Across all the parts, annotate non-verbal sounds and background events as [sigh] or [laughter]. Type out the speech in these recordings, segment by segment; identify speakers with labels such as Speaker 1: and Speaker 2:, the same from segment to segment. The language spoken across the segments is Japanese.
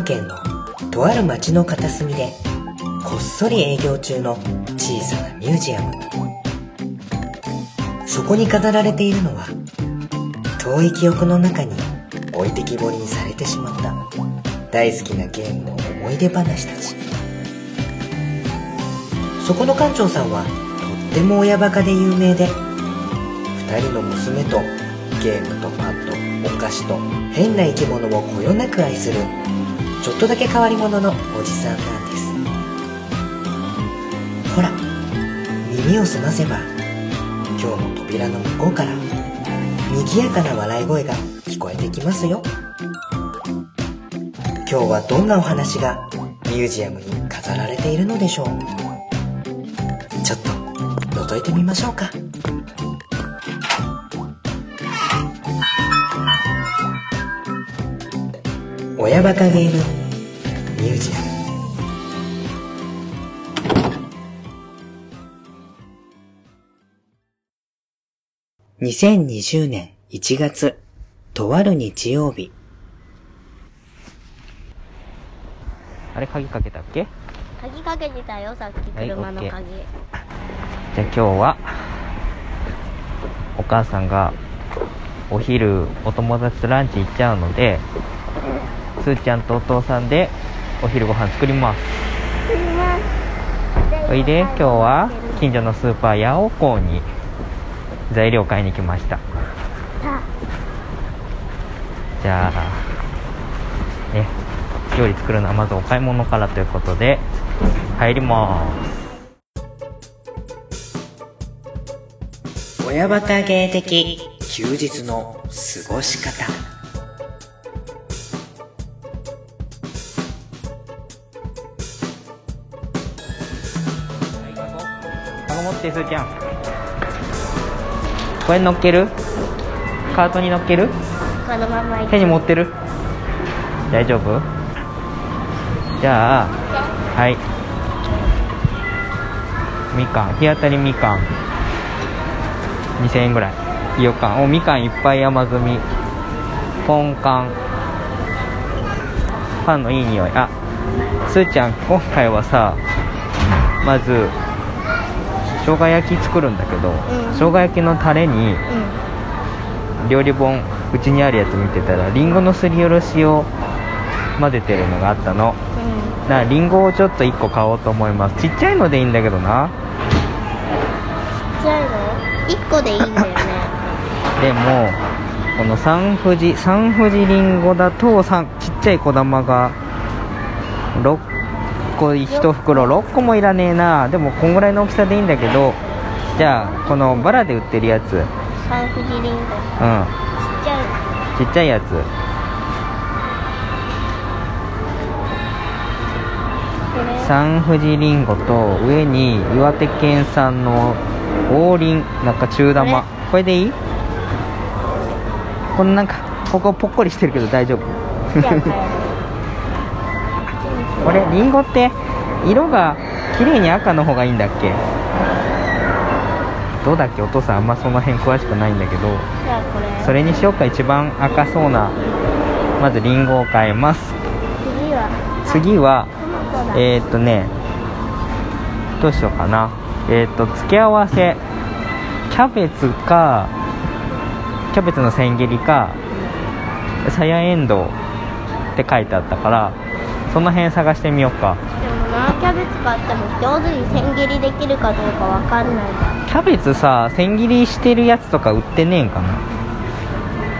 Speaker 1: こは群馬県のとある町の片隅でこっそり営業中の小さなミュージアム。そこに飾られているのは遠い記憶の中に置いてきぼりにされてしまった大好きなゲームの思い出話たち。そこの館長さんはとっても親バカで有名で2人の娘とゲームとパッドお菓子と変な生き物をこよなく愛するちょっとだけ変わり者のおじさんなんです。ほら耳を澄ませば今日の扉の向こうから賑やかな笑い声が聞こえてきますよ。今日はどんなお話がミュージアムに飾られているのでしょう。ちょっと覗いてみましょうか。親バカゲームミュージアム。2020年1月、とある日曜日。
Speaker 2: あれ鍵かけたっけ？
Speaker 3: 鍵かけてたよさっき
Speaker 2: はい
Speaker 3: 車の
Speaker 2: OK
Speaker 3: 鍵、
Speaker 2: じゃあ今日はお母さんがお昼お友達とランチ行っちゃうのですーちゃんとお父さんでお昼ご飯作ります。おいで今日は近所のスーパーヤオコーに材料買いに来ました。じゃあね料理作るのはまずお買い物からということで入ります。
Speaker 1: 親バカゲー的休日の過ごし方。
Speaker 2: カゴ持ってすーちゃんこれに乗っける？カートに乗っける？
Speaker 3: このまま行
Speaker 2: 手に持ってる？大丈夫？じゃあはい。みかん。日当たりみかん。2000円ぐらい。いいよかん。おみかんいっぱい。山積み。ポンカン。パンのいい匂い。あすーちゃん今回はさまず生姜焼き作るんだけど、
Speaker 3: ん。
Speaker 2: 生姜焼きのタレに
Speaker 3: う
Speaker 2: 料理本うちにあるやつ見てたらりんごのすりおろしを混ぜてるのがあったの。
Speaker 3: んうん。
Speaker 2: だからりんごをちょっと1個買おうと思います。ちっちゃいのでいいんだけどな。
Speaker 3: ちっちゃいの？一個でいいんだよね。[laughs]
Speaker 2: でもこの三富士三富士りんごだとさちっちゃい小玉が6個1袋6個もいらねえな。でもこんぐらいの大きさでいいんだけどじゃあこのバラで売ってるやつ。うん
Speaker 3: サンフジリンゴちっちゃい。
Speaker 2: ちっちゃいやつ。三富士りんごと上に岩手県産の王林なんか中玉。これ？でいい？このなんかここぽっこりしてるけど大丈夫？これりんごって色が綺麗に赤の方がいいんだっけ？どうだっけ？お父さんあんまその辺詳しくないんだけど。それにしようか。一番赤そうなまずりんごを買います。
Speaker 3: 次は？
Speaker 2: えー、っとねどうしようかな。えー、っと付け合わせ。キャベツかキャベツの千切りかさやえんどうって書いてあったからその辺探してみようか。
Speaker 3: でもなキャベツ買っても上手に千切りできるかどうかわかんない
Speaker 2: キャベツさ千切りしてるやつとか売ってねえんかな？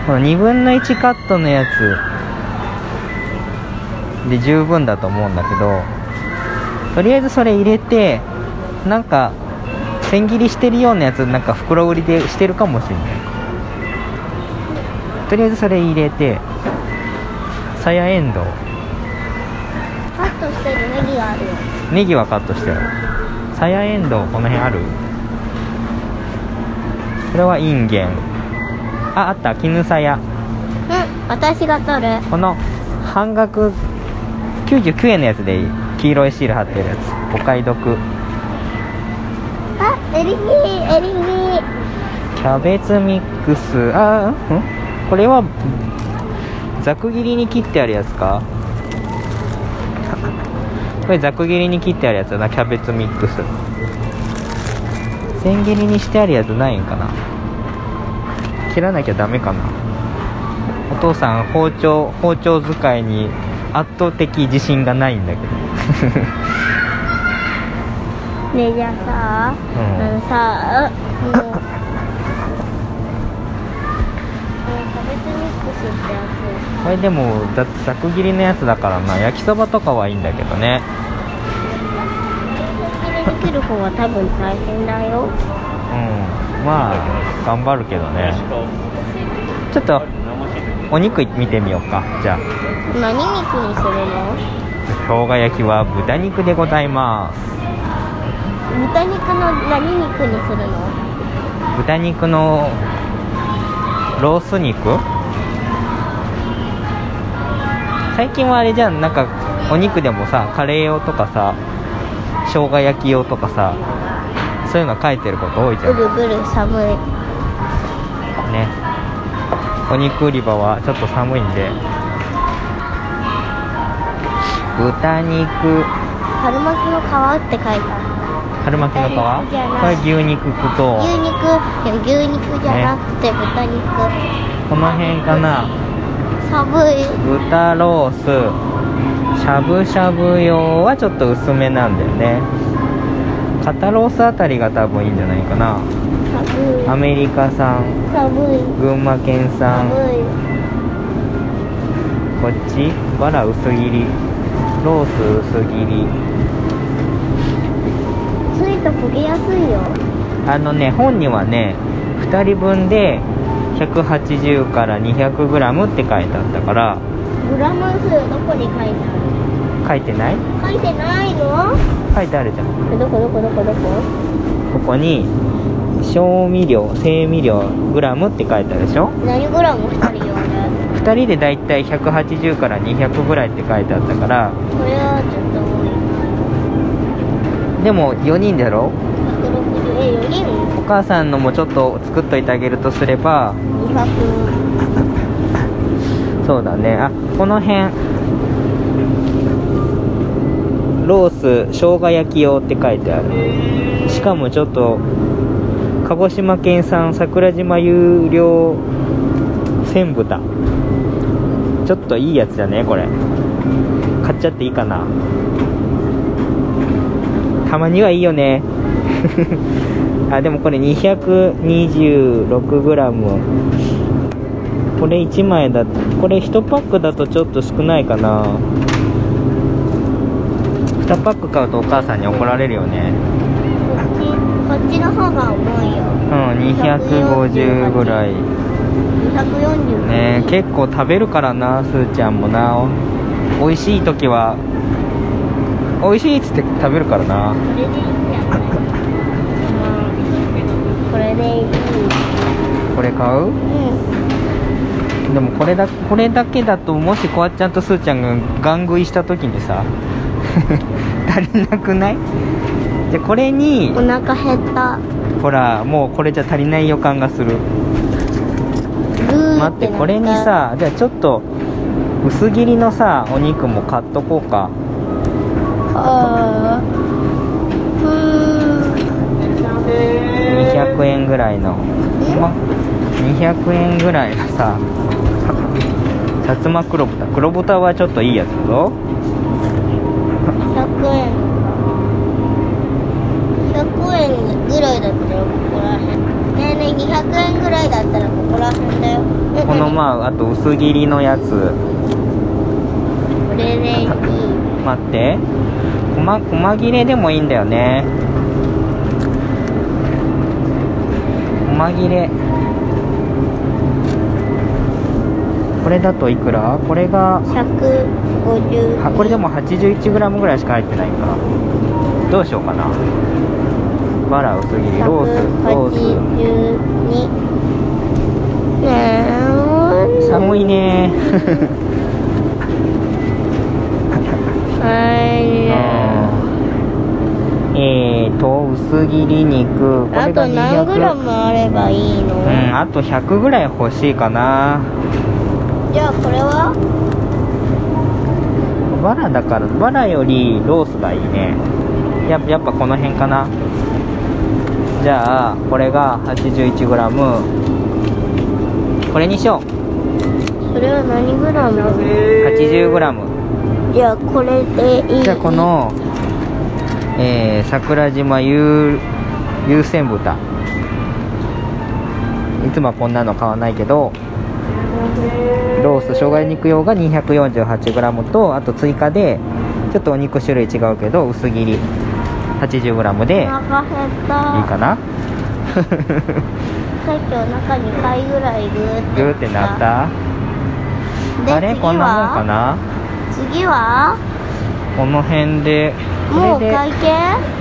Speaker 2: この2分の1カットのやつで十分だと思うんだけどとりあえずそれ入れてなんか千切りしてるようなやつなんか袋売りでしてるかもしれない。とりあえずそれ入れてさやえんどう
Speaker 3: カットしてるネギがあるよ
Speaker 2: ネギはカットしてある。さやえんどうこの辺ある？これはインゲン。ああった。絹さや。
Speaker 3: うん私が取る。
Speaker 2: この半額99円のやつでいい黄色いシール貼ってるやつ。お買い得。
Speaker 3: あエリンギエリンギ
Speaker 2: キャベツミックス。あん？これはざく切りに切ってあるやつか？これざく切りに切ってあるやつだな。キャベツミックス。千切りにしてあるやつないんかな。切らなきゃダメかな。お父さん包丁包丁使いに圧倒的自信がないんだけど。[laughs]
Speaker 3: ねえじゃあさ、
Speaker 2: うん。
Speaker 3: あのさうん [laughs] あのキャベツミックスってやつ
Speaker 2: これでもざざく切りのやつだからな。焼きそばとかはいいんだけどね。
Speaker 3: それできる方は多分大変だよ。
Speaker 2: うん。まあ頑張るけどね。ちょっとお肉見てみようか。じゃあ。
Speaker 3: 何肉にするの？
Speaker 2: 生姜焼きは豚肉でございます。
Speaker 3: 豚肉の何肉にするの？
Speaker 2: 豚肉のロース肉？最近はあれじゃん。なんかお肉でもさカレー用とかさ生姜焼き用とかさそういうの書いてること多いじゃん。
Speaker 3: ブルブル寒い。
Speaker 2: ね。お肉売り場はちょっと寒いんで。豚肉。
Speaker 3: 春巻きの皮って書いてある
Speaker 2: 春巻きの皮？これ牛肉と？
Speaker 3: 牛肉いや牛肉じゃなくて豚肉、
Speaker 2: この辺かな？
Speaker 3: 寒い。
Speaker 2: 豚ロース。しゃぶしゃぶ用はちょっと薄めなんだよね。肩ロースあたりが多分いいんじゃないかな。
Speaker 3: 寒い。
Speaker 2: アメリカ産。
Speaker 3: 寒い。
Speaker 2: 群馬県産。
Speaker 3: 寒い。
Speaker 2: こっち？バラ薄切り。ロース薄切り。
Speaker 3: ついと焦げやすいよ。
Speaker 2: あのね本にはね2人分で180から 200g って書いてあったから。
Speaker 3: グラム数どこに書いてあ
Speaker 2: 書いてない？
Speaker 3: る書いてないの？
Speaker 2: 書いてあるじゃん。
Speaker 3: えどこ？どこ？どこ？どこ？
Speaker 2: ここに調味料精味料グラムって書いてあるでしょ？
Speaker 3: 何グラム2人用で
Speaker 2: 2人でだいたい180から200ぐらいって書いてあったから。
Speaker 3: これはちょっと
Speaker 2: でも4人だろ
Speaker 3: 160え4人？
Speaker 2: お母さんのもちょっと作っといてあげるとすれば。
Speaker 3: 200
Speaker 2: そうだね。あこの辺。ロース生姜焼き用って書いてある。しかもちょっと鹿児島県産桜島有料千豚。ちょっといいやつだね？これ。買っちゃっていいかな？たまにはいいよね。[laughs] あでもこれ 226g これ1枚だこれ1パックだとちょっと少ないかな。2パック買うとお母さんに怒られるよね。
Speaker 3: こっちの方が重いよ。
Speaker 2: うん250ぐらい。
Speaker 3: 240
Speaker 2: ね結構食べるからなすーちゃんもな。美味しい時は美味しいっつって食べるからな。
Speaker 3: これでいい。んこれでいい
Speaker 2: これ買う？
Speaker 3: うん
Speaker 2: でもこれだこれだけだともしこわっちゃんとすーちゃんがガン食いした時にさ [laughs] 足りなくない？じゃあこれに
Speaker 3: お腹減った。
Speaker 2: ほらもうこれじゃ足りない予感がする。待ってこれにさじゃあちょっと薄切りのさお肉も買っとこうか200円ぐらいの。ま200円ぐらいのささつま黒豚。黒豚はちょっといいやつだぞ。
Speaker 3: 100円。100円ぐらいだったらここらへん。ねえねえ200円ぐらいだったらここらへんだよ。え
Speaker 2: この
Speaker 3: 何？
Speaker 2: まああと薄切りのやつ。
Speaker 3: これでいい。
Speaker 2: 待って。細細切れでもいいんだよね細切れ。これだといくら？これが
Speaker 3: 150
Speaker 2: はこれでも 81g ぐらいしか入ってないか。どうしようかな。バラ薄切り。ロースロー
Speaker 3: 182ねえ
Speaker 2: ス寒いね [laughs]
Speaker 3: はい
Speaker 2: えーと薄切り肉。こ
Speaker 3: あ
Speaker 2: れが
Speaker 3: と何グラ
Speaker 2: 200
Speaker 3: ムあればいいの、
Speaker 2: うんあと100ぐらい欲しいかな。
Speaker 3: じゃあこれは？
Speaker 2: バラだからバラよりロースがいいね。ややっぱこの辺かな。じゃあこれが 81g これにしよう。
Speaker 3: それは何グラム
Speaker 2: ？80g
Speaker 3: じゃあこれでいい。
Speaker 2: じゃあこの、えー桜島優優先豚。いつもはこんなの買わないけどロース生姜肉用が 248g とあと追加でちょっとお肉種類違うけど薄切り 80g でいいかな？
Speaker 3: さっきお腹2回ぐらいグーって
Speaker 2: グーってなった？
Speaker 3: で
Speaker 2: あれ？
Speaker 3: 次
Speaker 2: こんなもんか
Speaker 3: は
Speaker 2: な？
Speaker 3: 次は？
Speaker 2: この辺で
Speaker 3: もうお会計？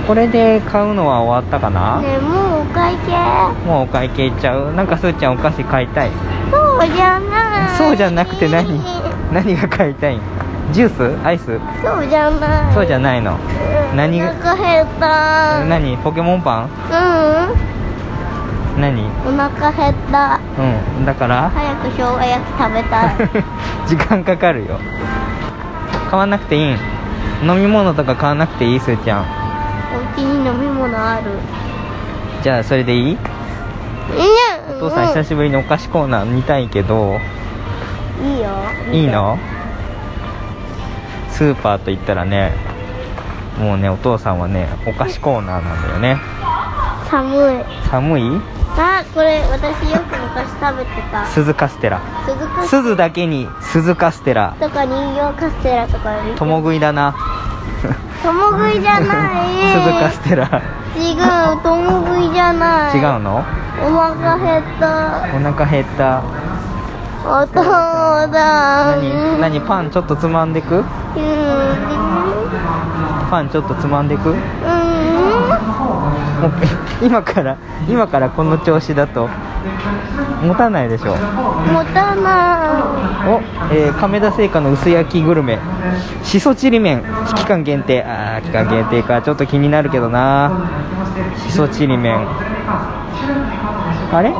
Speaker 2: これで買うのは終わったかな、
Speaker 3: ねえもうお会計？
Speaker 2: もうお会計いっちゃう？なんかすーちゃんお菓子買いたい？
Speaker 3: そうじゃない。
Speaker 2: そうじゃなくて何？何が買いたい？んジュース？アイス？
Speaker 3: そうじゃない。
Speaker 2: そうじゃないの？
Speaker 3: うん
Speaker 2: 何？
Speaker 3: お腹減った。
Speaker 2: 何？ポケモンパン？
Speaker 3: うん。
Speaker 2: 何？
Speaker 3: お腹減った。
Speaker 2: うん。だから？
Speaker 3: 早く生姜焼き食べたい。[laughs]
Speaker 2: 時間かかるよ。買わなくていいん？飲み物とか買わなくていいすーちゃん。
Speaker 3: お家に飲み物ある。
Speaker 2: じゃあそれでいい？お父さん久しぶりにお菓子コーナー見たいけど。
Speaker 3: いいよ。
Speaker 2: いいの？スーパーと言ったらねもうねお父さんはねお菓子コーナーなんだよね。
Speaker 3: 寒い。
Speaker 2: 寒い？
Speaker 3: あこれ私よく昔食べてた。
Speaker 2: 鈴カステラ。
Speaker 3: 鈴カス
Speaker 2: 鈴だけに鈴カステラ。
Speaker 3: とか人形カステラとか
Speaker 2: 共食いだな。
Speaker 3: 共食いじゃない。[laughs]
Speaker 2: 鈴カステラ。
Speaker 3: 違う共食いじゃない。
Speaker 2: 違うの？
Speaker 3: お腹減った。
Speaker 2: お腹減った。
Speaker 3: お父さん。
Speaker 2: 何何パンちょっとつまんでく？
Speaker 3: うん。
Speaker 2: パンちょっとつまんでく？
Speaker 3: うん。
Speaker 2: 今から今からこの調子だと持たないでしょ。
Speaker 3: 持たな
Speaker 2: お、えー亀田製菓の薄焼きグルメ。しそちり麺。期間限定。あー期間限定か。ちょっと気になるけどな。しそちり麺。あれ？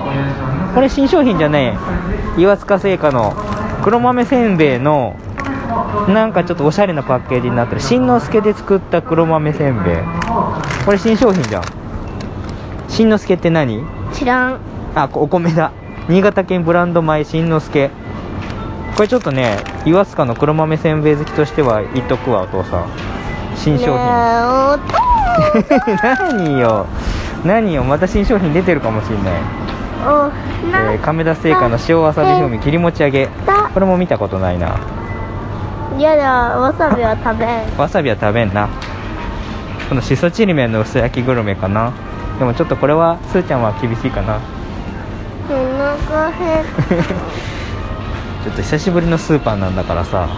Speaker 2: これ新商品じゃねえ岩塚製菓の黒豆せんべいのなんかちょっとおしゃれなパッケージになってる。新之助で作った黒豆せんべい。これ新商品じゃん。新之助って何？
Speaker 3: い知らん
Speaker 2: あこお米だ。新潟県ブランド米新之助。これちょっとね岩塚の黒豆せんべい好きとしては言っとくわお父さん。新商品、[laughs] 何よ。何よ。また新商品出てるかもしんない、えー亀田製菓の塩わさび風味切り餅揚げ。
Speaker 3: だ
Speaker 2: これも見たことないな。
Speaker 3: やだ。わさびは食べん。
Speaker 2: わさびは食べんな。このしそちりめんの薄焼きグルメかな。でもちょっとこれはすーちゃんは厳しいかな [laughs] ちょっと久しぶりのスーパーなんだからさ。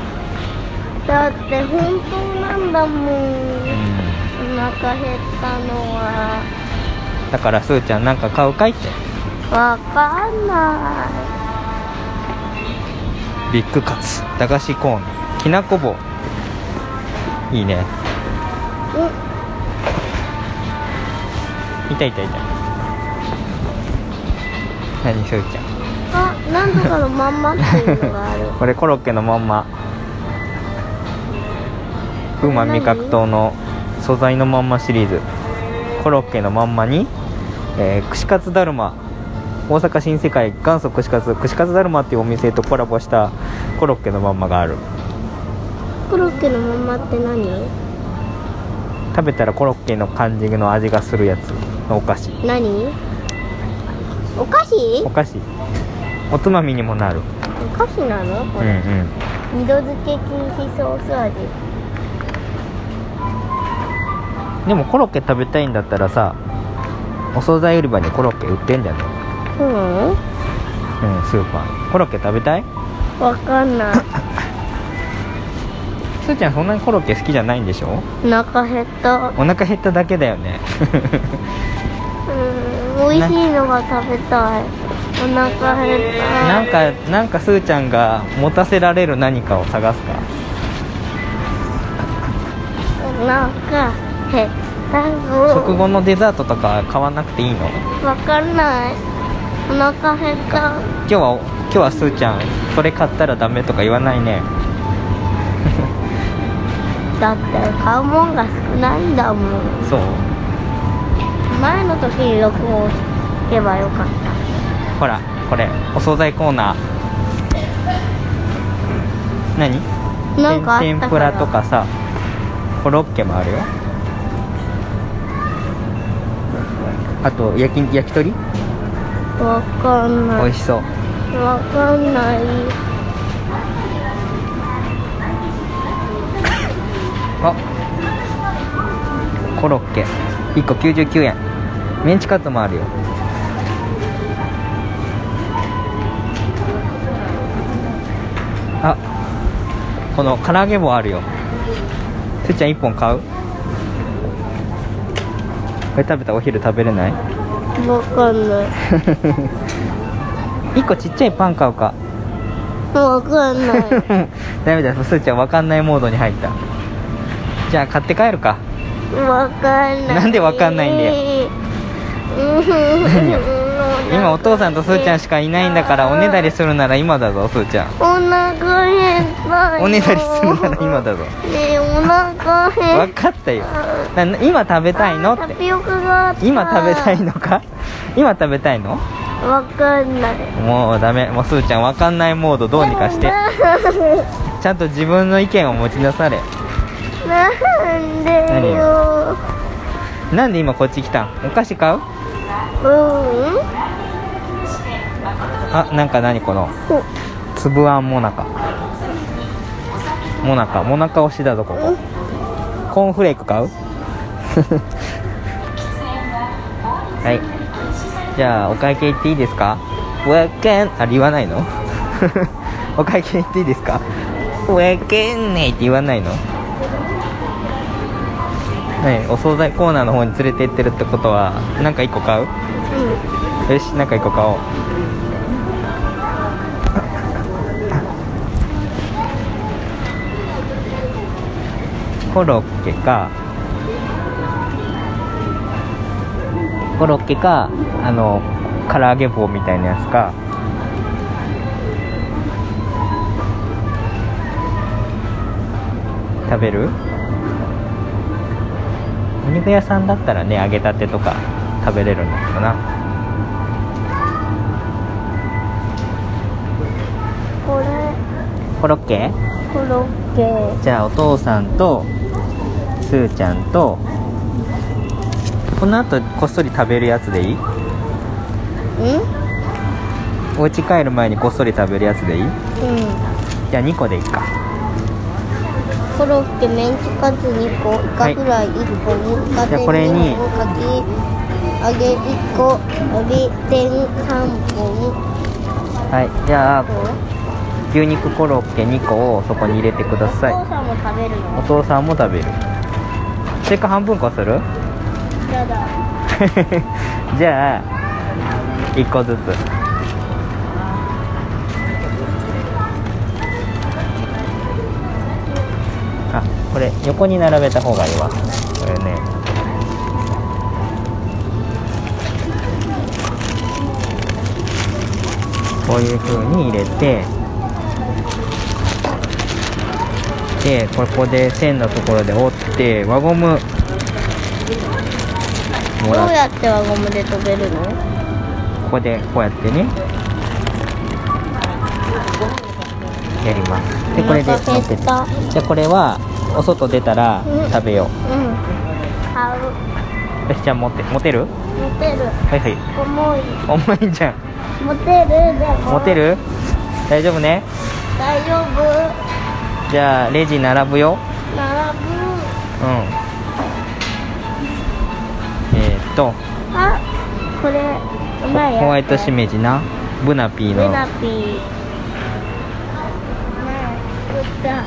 Speaker 3: ただって本当なんだもん。
Speaker 2: うん
Speaker 3: お腹減ったのは。
Speaker 2: だからすーちゃんなんか買うかいって。
Speaker 3: わかんな
Speaker 2: ビッグカツ。駄菓子コーン。きなこ棒。いいね。
Speaker 3: いうん
Speaker 2: いたいたい。た何すーちゃん。
Speaker 3: あなんとかのまんまっていうのがある。[laughs]
Speaker 2: これコロッケのまんま。風魔味覚糖の素材のまんまシリーズ。コロッケのまんまに、えー串カツだるま。大阪新世界元祖串カツ。串カツだるまっていうお店とコラボしたコロッケのまんまがある。
Speaker 3: コロッケのまんまって何？
Speaker 2: 食べたらコロッケの感じの味がするやつのお菓子。
Speaker 3: 何？お菓子？
Speaker 2: お菓子。おつまみにもなる。
Speaker 3: お菓子なの？こ
Speaker 2: うんう
Speaker 3: れ、
Speaker 2: ん。
Speaker 3: 二度漬け禁止ソース味。
Speaker 2: でもコロッケ食べたいんだったらさお惣菜売り場にコロッケ売ってんじゃね。
Speaker 3: うん
Speaker 2: うんスーパー。コロッケ食べたい？
Speaker 3: わかんない。[laughs]
Speaker 2: すーちゃんそんなにコロッケ好きじゃないんでしょ？
Speaker 3: お腹減った。
Speaker 2: お腹減っただけだよね。
Speaker 3: うん美味しいのが食べたい。お腹減った。
Speaker 2: なんかなんかすーちゃんが持たせられる何かを探すか。
Speaker 3: お腹減った。ぞ
Speaker 2: 食後のデザートとか買わなくていいの？
Speaker 3: わかんない。お腹減った。
Speaker 2: 今日は今今日はすーちゃんそれ買ったらダメとか言わないね。[laughs]
Speaker 3: だって買うもんが少ないんだもん。
Speaker 2: そう
Speaker 3: 前の時に録音しけばよかった。
Speaker 2: ほらこれお惣菜コーナー。何？
Speaker 3: なんか
Speaker 2: 天ぷらとかさコロッケもあるよ。あと焼き焼き鳥？
Speaker 3: わかんない。
Speaker 2: 美味しそう。
Speaker 3: わかんない。
Speaker 2: あコロッケ。1個99円メンチカツもあるよ。あこの唐揚げ棒あるよ。すーちゃん1本買う？これ食べたらお昼食べれない？
Speaker 3: わかんない。[laughs]
Speaker 2: 1個ちっちゃいパン買うか。
Speaker 3: わかんない。[laughs]
Speaker 2: ダメだ。よすーちゃん分かんないモードに入った。じゃあ買って帰るか。
Speaker 3: わかんない。
Speaker 2: なんでわかんないんだよ何よ？[laughs] 今お父さんとすーちゃんしかいないんだからおねだりするなら今だぞすーちゃん。
Speaker 3: お腹減ったよ。
Speaker 2: おねだりするなら今だぞ。
Speaker 3: ねえお腹減
Speaker 2: 分
Speaker 3: っ
Speaker 2: かったよ。な今食べたいの？って今食べたいのか？今食べたいの？
Speaker 3: わかんない。
Speaker 2: もうダメ。もうすーちゃん分かんないモードどうにかして。ちゃんと自分の意見を持ちなされ。
Speaker 3: なんでよ？
Speaker 2: なんで今こっち来たん？お菓子買う？
Speaker 3: うん。
Speaker 2: あなんか何この？つぶあんもなかもなかもなか推しだぞここ。コーンフレーク買う？[laughs] はい。じゃあお会計行っていいですか？わかん？あ言わないの？お会計行っていいですか？わかんない [laughs] って言わないの？ねお惣菜コーナーの方に連れて行ってるってことは何か1個買う？よしなんか1個買おう。コロッケかコロッケかあの唐揚げ棒みたいなやつか。食べる？お肉屋さんだったらね揚げたてとか食べれるんだけどな。
Speaker 3: これ。
Speaker 2: コロッケ？
Speaker 3: コロッケ。
Speaker 2: じゃあお父さんとすーちゃんとこの後こっそり食べるやつでいい？
Speaker 3: うん？
Speaker 2: お家帰る前にこっそり食べるやつでいい？
Speaker 3: うん。
Speaker 2: じゃあ2個でいいか
Speaker 3: コロッケメンチカツ2個イカフライ1個イカ
Speaker 2: これに。
Speaker 3: 2個かき揚げ1個エビ天3本
Speaker 2: はい。じゃあ牛肉コロッケ2個をそこに入れてください。
Speaker 3: お父さんも食べる
Speaker 2: お
Speaker 3: の
Speaker 2: 父さんも食べる。それか半分こする？
Speaker 3: やだ。[laughs]
Speaker 2: じゃあ1個ずつこれ横に並べた方がいいわ。これね。こういう風に入れてでここで線のところで折って輪ゴム。も
Speaker 3: どうやって輪ゴムで飛べるの？
Speaker 2: ここでこうやってね。やります。でこれで
Speaker 3: お腹減った。
Speaker 2: じゃあこれはお外出たら
Speaker 3: うん。
Speaker 2: 食べよ
Speaker 3: う。ん。買う。
Speaker 2: うよしじゃあ持って持てる？
Speaker 3: 持てる。
Speaker 2: はいはい。
Speaker 3: 重い。
Speaker 2: 重いんじゃん。
Speaker 3: 持てるでも。
Speaker 2: 持てる？大丈夫ね？
Speaker 3: 大丈夫。
Speaker 2: じゃあレジ並ぶよ。
Speaker 3: 並ぶ。
Speaker 2: うん。えー、っと。
Speaker 3: あこれうまい
Speaker 2: ホワイトしめじな。ブナピーの。
Speaker 3: ブナピー。作った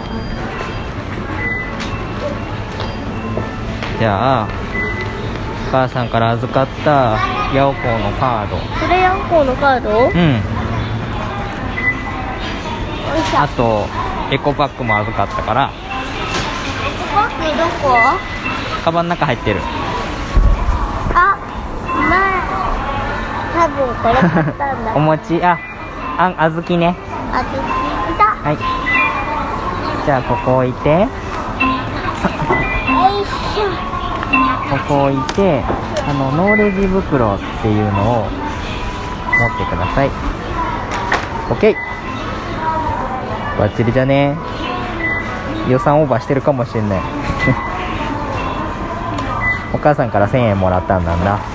Speaker 2: じゃあお母さんから預かったヤオコーのカード。
Speaker 3: これヤンコーのカード？よ
Speaker 2: うん。あとエコバッグも預かったから。
Speaker 3: バッグどこ？
Speaker 2: カバンの中入ってる。
Speaker 3: あ前多分これ買ったんだ。[laughs]
Speaker 2: お餅ああん小豆ね。
Speaker 3: あずきだ
Speaker 2: はい。じゃあここ置いてここ置いてあのノーレジ袋っていうのを持ってください。OK バッチリじゃね。予算オーバーしてるかもしれない。[laughs] お母さんから1000円もらったんなんだ。[laughs]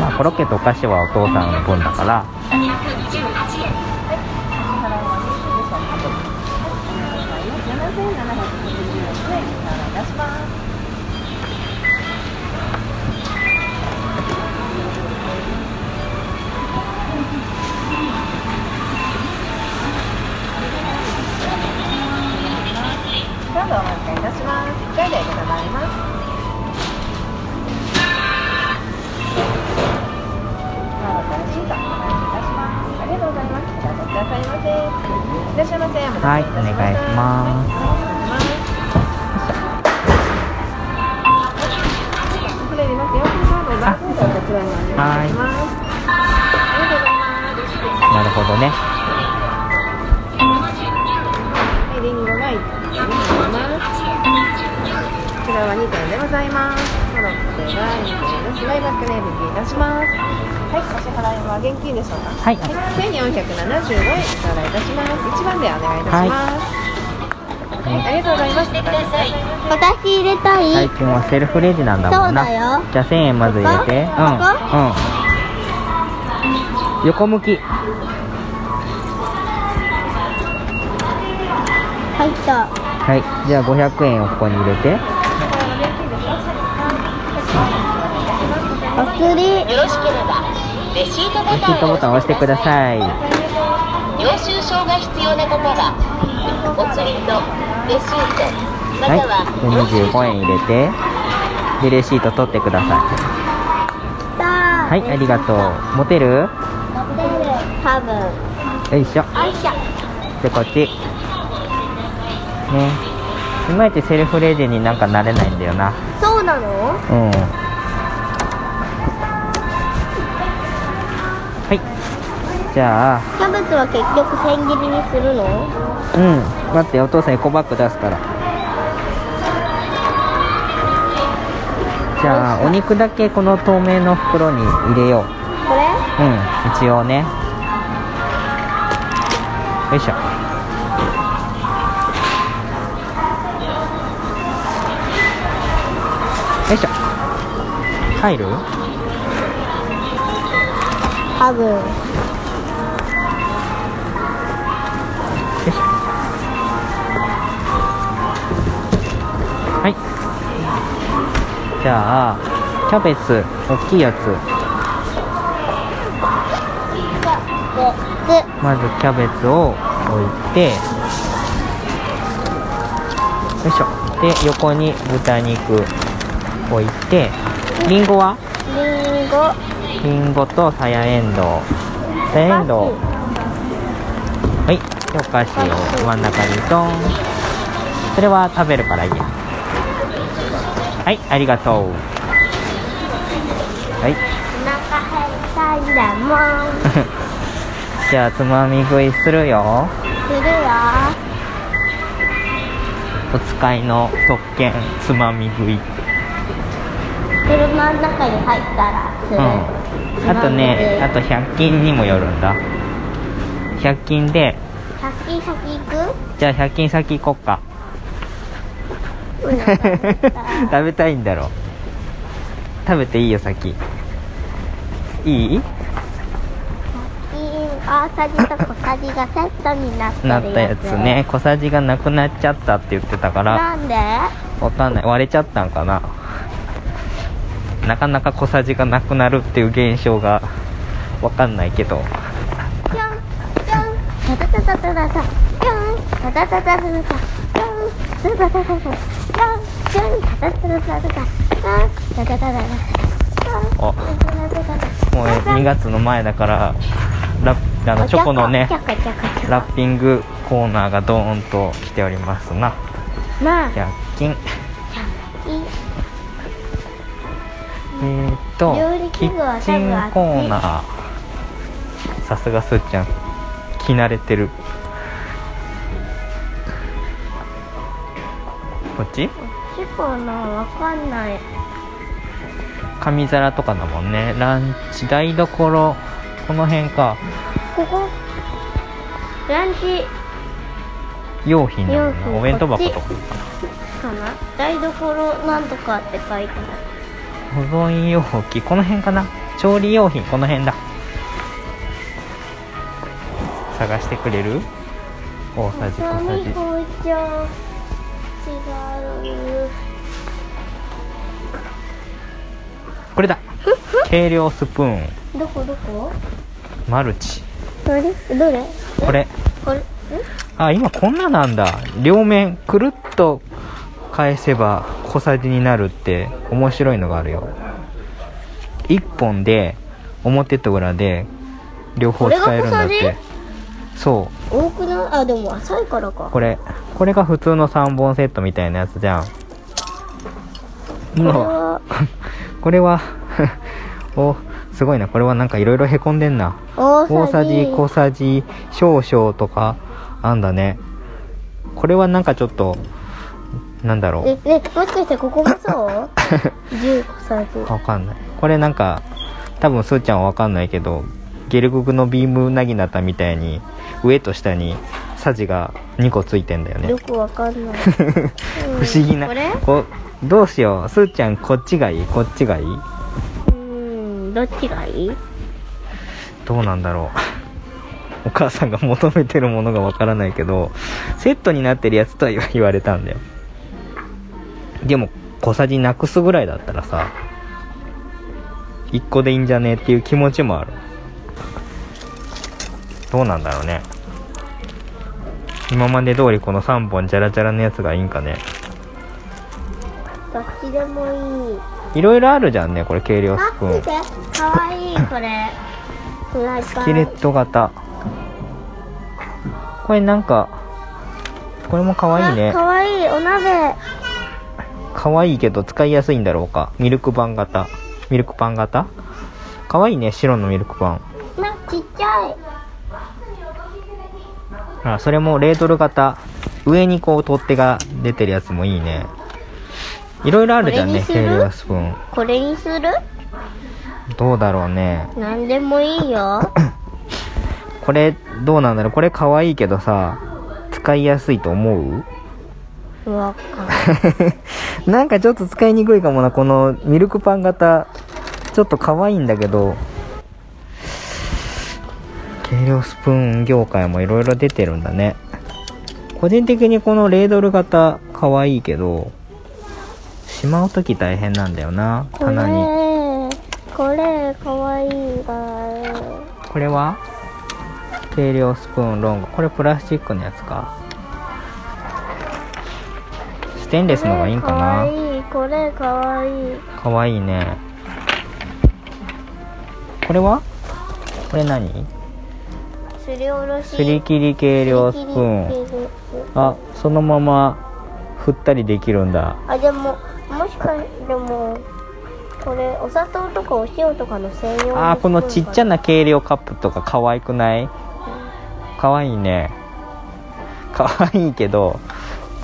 Speaker 2: まあコロッケとお菓子はお父さんの分だから。
Speaker 4: いませ。
Speaker 2: はい。お願い。します
Speaker 4: 失礼入れますよ。カードをバーコードをこちらにお願い。
Speaker 2: なるほどね、
Speaker 4: リンゴが1点になります。こちらは2点でござい。ます。コロッケが2点です。マイバック値引きい。たします。はい、お支払いは現金でしょうか？
Speaker 2: はい。
Speaker 4: 1475円お支払いいたします。1番でお願いいたします。はい、ありがとうございます。
Speaker 3: 私入れたい、
Speaker 2: 最近はセルフレジなんだもんな。
Speaker 3: そうだよ。
Speaker 2: じゃあ1000円まず入れて。うんうん。横向き。
Speaker 3: 入った。
Speaker 2: はい。じゃあ500円をここに入れて
Speaker 5: よろしければレシートボ
Speaker 2: レシートボタンを押してください。
Speaker 5: 領収書が必要な方はお釣りとレシートま
Speaker 2: はい
Speaker 5: たは
Speaker 2: で25円入れてでレシート取ってくださ
Speaker 3: だ
Speaker 2: いはいありがとう。持てる。
Speaker 3: 多分。
Speaker 2: よいしょ。
Speaker 3: あいしょ。
Speaker 2: でこっち。ね。いまいちセルフレジになんか慣れないんだよな。
Speaker 3: そうなの？
Speaker 2: うんじゃあ。
Speaker 3: キャベツは結局千切りにするの？
Speaker 2: うん。待ってお父さんエコバッグ出すから。じゃあお肉だけこの透明の袋に入れよう。
Speaker 3: これ？
Speaker 2: うん。一応ね。よいしょ。よいしょ。入る？
Speaker 3: 多分
Speaker 2: じゃあキャベツ大きいやつ。
Speaker 3: で
Speaker 2: まずキャベツを置いてよいしょ。で横に豚肉置いてりんごは？
Speaker 3: りんご
Speaker 2: りんごとさやえんどう。さやえんどう。はいでお菓子を真ん中にドン。それは食べるからいいやはいありがとう。はい。
Speaker 3: お腹減ったんだもん。[laughs]
Speaker 2: じゃあつまみ食いするよ。
Speaker 3: するよ。
Speaker 2: お使いの特権つまみ食い。
Speaker 3: 車の中に入ったらする、
Speaker 2: うん、あとねあと100均にもよるんだ。100均で。
Speaker 3: 100均先行く？
Speaker 2: じゃあ100均先行こっか
Speaker 3: う [laughs] ん
Speaker 2: 食べたいんだろ。食べていいよ先。いい？
Speaker 3: 大さじと小さじがセットにな
Speaker 2: なったやつね。小さじがなくなっちゃったって言ってたから。
Speaker 3: なんで？
Speaker 2: わかんない。割れちゃったんかな。なかなか小さじがなくなるっていう現象がわかんないけど。
Speaker 3: ぴょんぴょん。タタタタタタタ。ぴょん。タタタタタタタぴょんタタタタタタぴょんぴょんタタタタタタぴょんタタタタタ
Speaker 2: おもう2月の前だからラあのチョコのねラッピングコーナーがドーンと来ておりますな。
Speaker 3: まあ。
Speaker 2: 100均。えー、っとキッチンコーナー。さすがすーちゃん。着慣れてるこっち？
Speaker 3: シコなわかんない。
Speaker 2: 紙皿とかだもんね。ランチ。台所。この辺か。
Speaker 3: ここ？ランチ。
Speaker 2: 用品だもん
Speaker 3: 用品。
Speaker 2: なお弁当箱とか
Speaker 3: かな。台所なんとかって書いてある。
Speaker 2: 保存容器。この辺かな。調理用品。この辺だ。探してくれる？大さじ小さじこれだ。計量スプーン。
Speaker 3: どこ？どこ？
Speaker 2: マルチ。
Speaker 3: どれどれ？
Speaker 2: これ。
Speaker 3: これ？ん
Speaker 2: あ今こんななんだ。両面くるっと返せば小さじになるって面白いのがあるよ。1本で表と裏で両方使えるんだってそ
Speaker 3: 多くない？あでも浅いからか。
Speaker 2: うこれこれが普通の3本セットみたいなやつじゃん。
Speaker 3: これは。[laughs]
Speaker 2: これは [laughs] おすごいな。これはなんかいろいろへこんでんな。
Speaker 3: 大
Speaker 2: 大さじ小さじ少々とかあんだね。これはなんかちょっとなんだろう。
Speaker 3: ええもしかしてここもそう？[laughs] 10小さじ。
Speaker 2: わかんない。これなんか多分すーちゃんはわかんないけどゲルググのビームうなぎなたみたいに上と下にサジが2個ついてんだよね
Speaker 3: よくわかんない、
Speaker 2: 不思議な
Speaker 3: これ
Speaker 2: こどうしようすーちゃんこっちがいいこっちがいいう
Speaker 3: んどっちがいい
Speaker 2: どうなんだろうお母さんが求めてるものがわからないけどセットになってるやつとは言われたんだよでも小さじなくすぐらいだったらさ1個でいいんじゃねっていう気持ちもあるどうなんだろうね。今まで通りこの3本ジャラジャラのやつがいいんかね。
Speaker 3: どっちでもいい。
Speaker 2: いろいろあるじゃんねこれ計量スプーン。
Speaker 3: あ見てかわいいこれ。
Speaker 2: スキレット型。これなんかこれも可愛いね。
Speaker 3: あかわいい。お鍋。
Speaker 2: 可愛いけど使いやすいんだろうか。ミルクパン型。ミルクパン型？可愛いね白のミルクパン。
Speaker 3: なちっちゃい
Speaker 2: あそれもレードル型。上にこう取っ手が出てるやつもいいね。いろいろあるじゃんね
Speaker 3: これにする？
Speaker 2: 計量スプーン。
Speaker 3: これにする？
Speaker 2: どうだろうね。
Speaker 3: なんでもいいよ。[coughs]
Speaker 2: これどうなんだろう？これ可愛いけどさ使いやすいと思う？
Speaker 3: わか [laughs] な
Speaker 2: んかちょっと使いにくいかもなこのミルクパン型。ちょっと可愛いんだけど計量スプーン業界もいろいろ出てるんだね。個人的にこのレードル型可愛いけどしまう時大変なんだよな
Speaker 3: こ
Speaker 2: 棚に。
Speaker 3: れこれかわいいが
Speaker 2: これは？計量スプーンロング。これプラスチックのやつか。ステンレスのがいいんか
Speaker 3: かわ
Speaker 2: ない
Speaker 3: いこれかわい。い
Speaker 2: かわいいね。これは？これ何？
Speaker 3: すりおろし。
Speaker 2: すり切り計量スプーン。あそのまま振ったりできるんだ。
Speaker 3: あでももしかでもこれお砂糖とかお塩とかの専用
Speaker 2: あーこのちっちゃ
Speaker 3: な
Speaker 2: な計量カップとか可愛くない？可愛いね。可愛いけど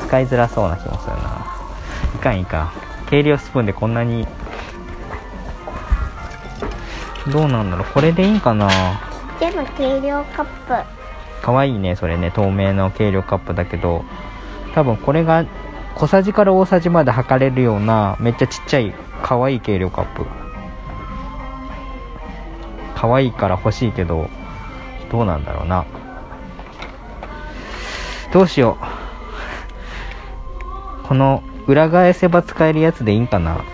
Speaker 2: 使いづらそうな気もするな。いかんいかん。計量スプーンでこんなにどうなんだろう。これでいいんかな？
Speaker 3: ちっちゃな計量カップ。
Speaker 2: 可愛いねそれね透明の計量カップだけど。多分これが小さじから大さじまで測れるようなめっちゃちっちゃい可愛いい計量カップ。可愛いから欲しいけどどうなんだろうな。どうしよう。この裏返せば使えるやつでいいんかな。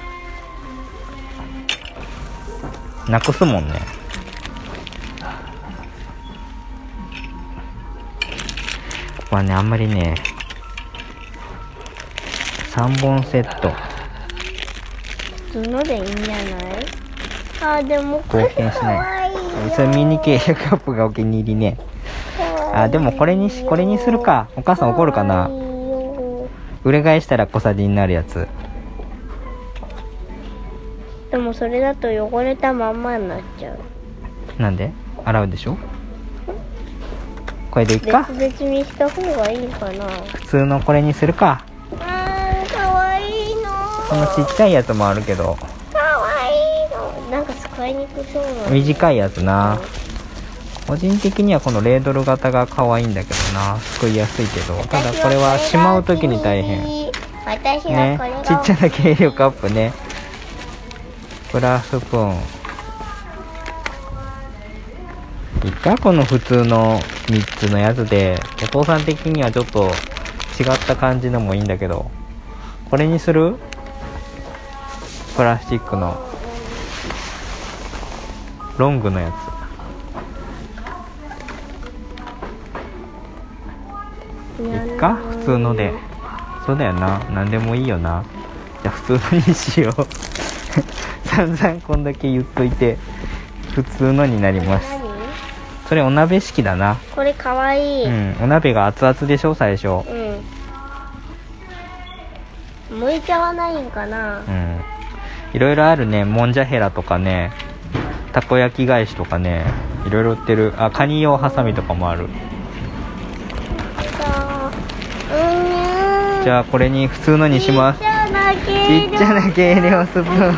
Speaker 2: なくすもんね。はねあんまりね3本セット。
Speaker 3: 普通のでいいんじゃない？あでもこれかわいい
Speaker 2: ないそれミニ計量カップがお気に入りね。あでもこれにしこれにするか。お母さん怒るかな。裏返したら小さじになるやつ。
Speaker 3: でもそれだと汚れたまんまになっちゃう。
Speaker 2: なんで？洗うでしょ？これでいっか？
Speaker 3: 別々にした方がいいかな？
Speaker 2: 普通のこれにするか。
Speaker 3: あーかわいいの。
Speaker 2: このちっちゃいやつもあるけど。
Speaker 3: かわいいの。なんか使いにくそうな。
Speaker 2: 短いやつな。個人的にはこのレードル型が可愛いんだけどな。すくいやすいけど。ただこれはしまう時に大変。
Speaker 3: 私は
Speaker 2: ね
Speaker 3: これが
Speaker 2: ちっちゃな計量カップね。プラスプーンいっか？この普通の3つのやつでお父さん的にはちょっと違った感じのもいいんだけどこれにする？プラスチックの。ロングのやつ。いっか？普通ので。そうだよな。何でもいいよな。じゃあ普通のにしよう。[laughs] 散々こんだけ言っといて普通のになります。それお鍋式だな。
Speaker 3: これかわいい、
Speaker 2: うん。お鍋が熱々でしょ最初。
Speaker 3: うん。向いちゃわないんかな。
Speaker 2: うん。いろいろあるね。もんじゃヘラとかね。たこ焼き返しとかね。いろいろ売ってる。あカニ用ハサミとかもある。
Speaker 3: う。ん。
Speaker 2: じゃあこれに普通のにします。
Speaker 3: ちっちゃな計
Speaker 2: 量スプー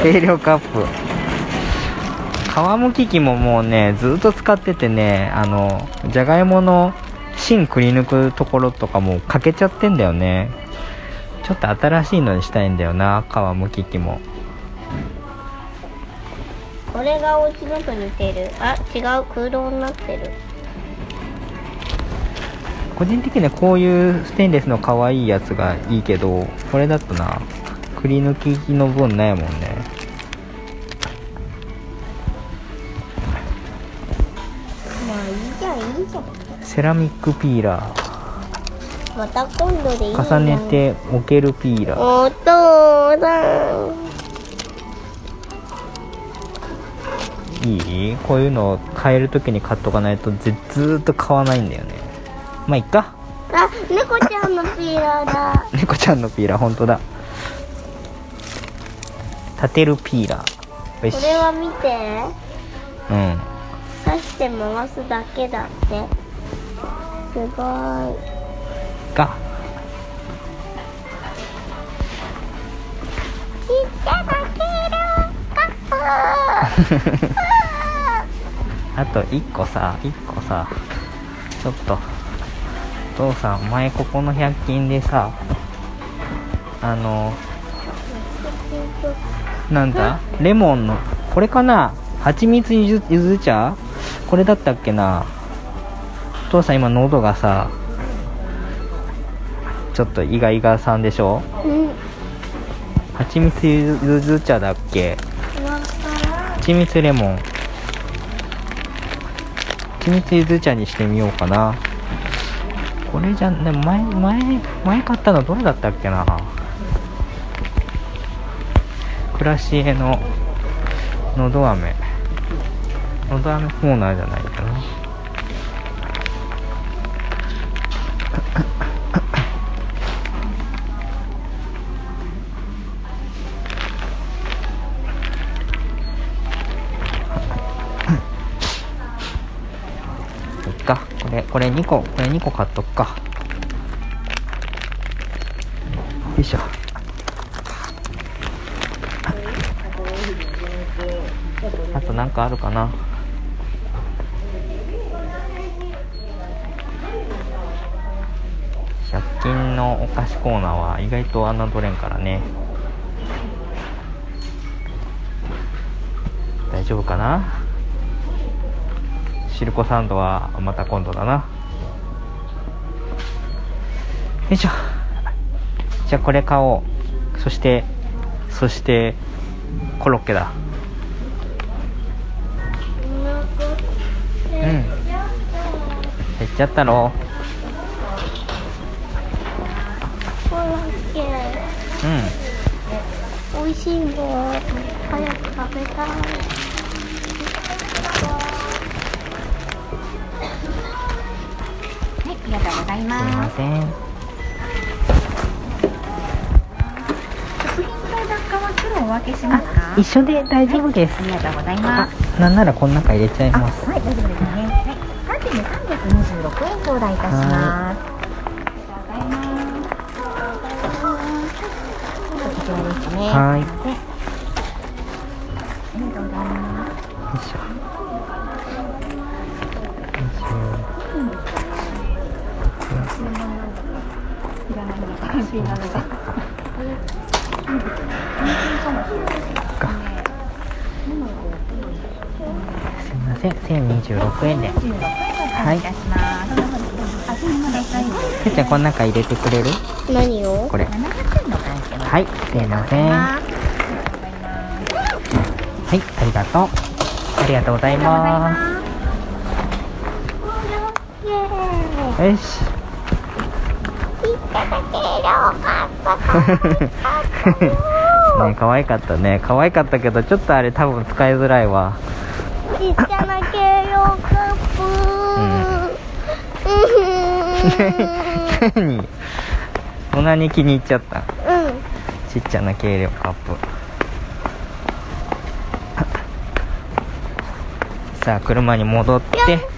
Speaker 2: ン。計量カップ皮むき器ももうねずっと使っててねあのじゃがいもの芯くり抜くところとかも欠けちゃってんだよね。ちょっと新しいのにしたいんだよな皮むき器も。
Speaker 3: これがお家のと似てる。あ違う空洞になってる。
Speaker 2: 個人的にはこういうステンレスの可愛いやつがいいけどこれだとなくり抜きの分ないもんねセラミックピーラー。
Speaker 3: また今度でいい
Speaker 2: 重ねて置けるピーラー。
Speaker 3: お父さん
Speaker 2: いい？こういうのを変えるときに買っとかないとずずーっと買わないんだよね。まあいっか。
Speaker 3: あ猫ちゃんのピーラーだ。[laughs]
Speaker 2: 猫ちゃんのピーラーほんとだ。立てるピーラー。
Speaker 3: これは見て。
Speaker 2: うん。
Speaker 3: 刺して回すだけだってすごい。
Speaker 2: が。[laughs] あと1個さ1個さちょっとお父さん前ここの100均でさあのなんだ？レモンのこれかな？蜂蜜ゆずゆず茶？これだったっけな？お父さん今喉がさちょっとイガイガさんでしょ？
Speaker 3: うん。
Speaker 2: 蜂蜜ゆずゆず茶だっけ？
Speaker 3: わからん。
Speaker 2: 蜂蜜レモン。蜂蜜ゆず茶にしてみようかな。これじゃでも前前前買ったのどれだったっけな？クラシエののど飴のど飴コーナーじゃないかなこれ2個これ2個買っとくか。よいしょ。あとなんかあるかな。100均のお菓子コーナーは意外と侮れんからね。大丈夫かな。シルコサンドはまた今度だな。よいしょ。じゃあこれ買おう。そしてそしてコロッケだ。うん。減っちゃったろ
Speaker 3: コロッケ。
Speaker 2: うん。
Speaker 3: 美味しいんだ早く食べたい
Speaker 4: はい、ざい
Speaker 2: す。い
Speaker 4: ま。
Speaker 2: ますせん
Speaker 4: 食品の雑貨は袋お分けしますか？
Speaker 2: 一緒で大丈夫です。
Speaker 4: ありがとうござい
Speaker 2: あ
Speaker 4: ます。
Speaker 2: なんならこの中入れちゃい
Speaker 4: あ
Speaker 2: ます。
Speaker 4: はい大丈夫ですね。はい。カーテンで326円頂戴いたしますありがとうござい。ますこちらですね。
Speaker 2: はい1026円で。はい。
Speaker 4: いたしますあすいません大丈夫
Speaker 2: すーちゃんこの中入れてくれる？
Speaker 3: 何を？
Speaker 2: これ。
Speaker 4: 700円の関係の
Speaker 2: はい。すいません。はい。ありがとう。ありがとうございます。よし。[laughs] ね可愛かったね。可愛かったけどちょっとあれ多分使いづらいわ。
Speaker 3: ちっちゃな軽量カップうん。
Speaker 2: 何そん。なに気に入っちゃった
Speaker 3: うん。
Speaker 2: ちっちゃな軽量カップさあ車に戻って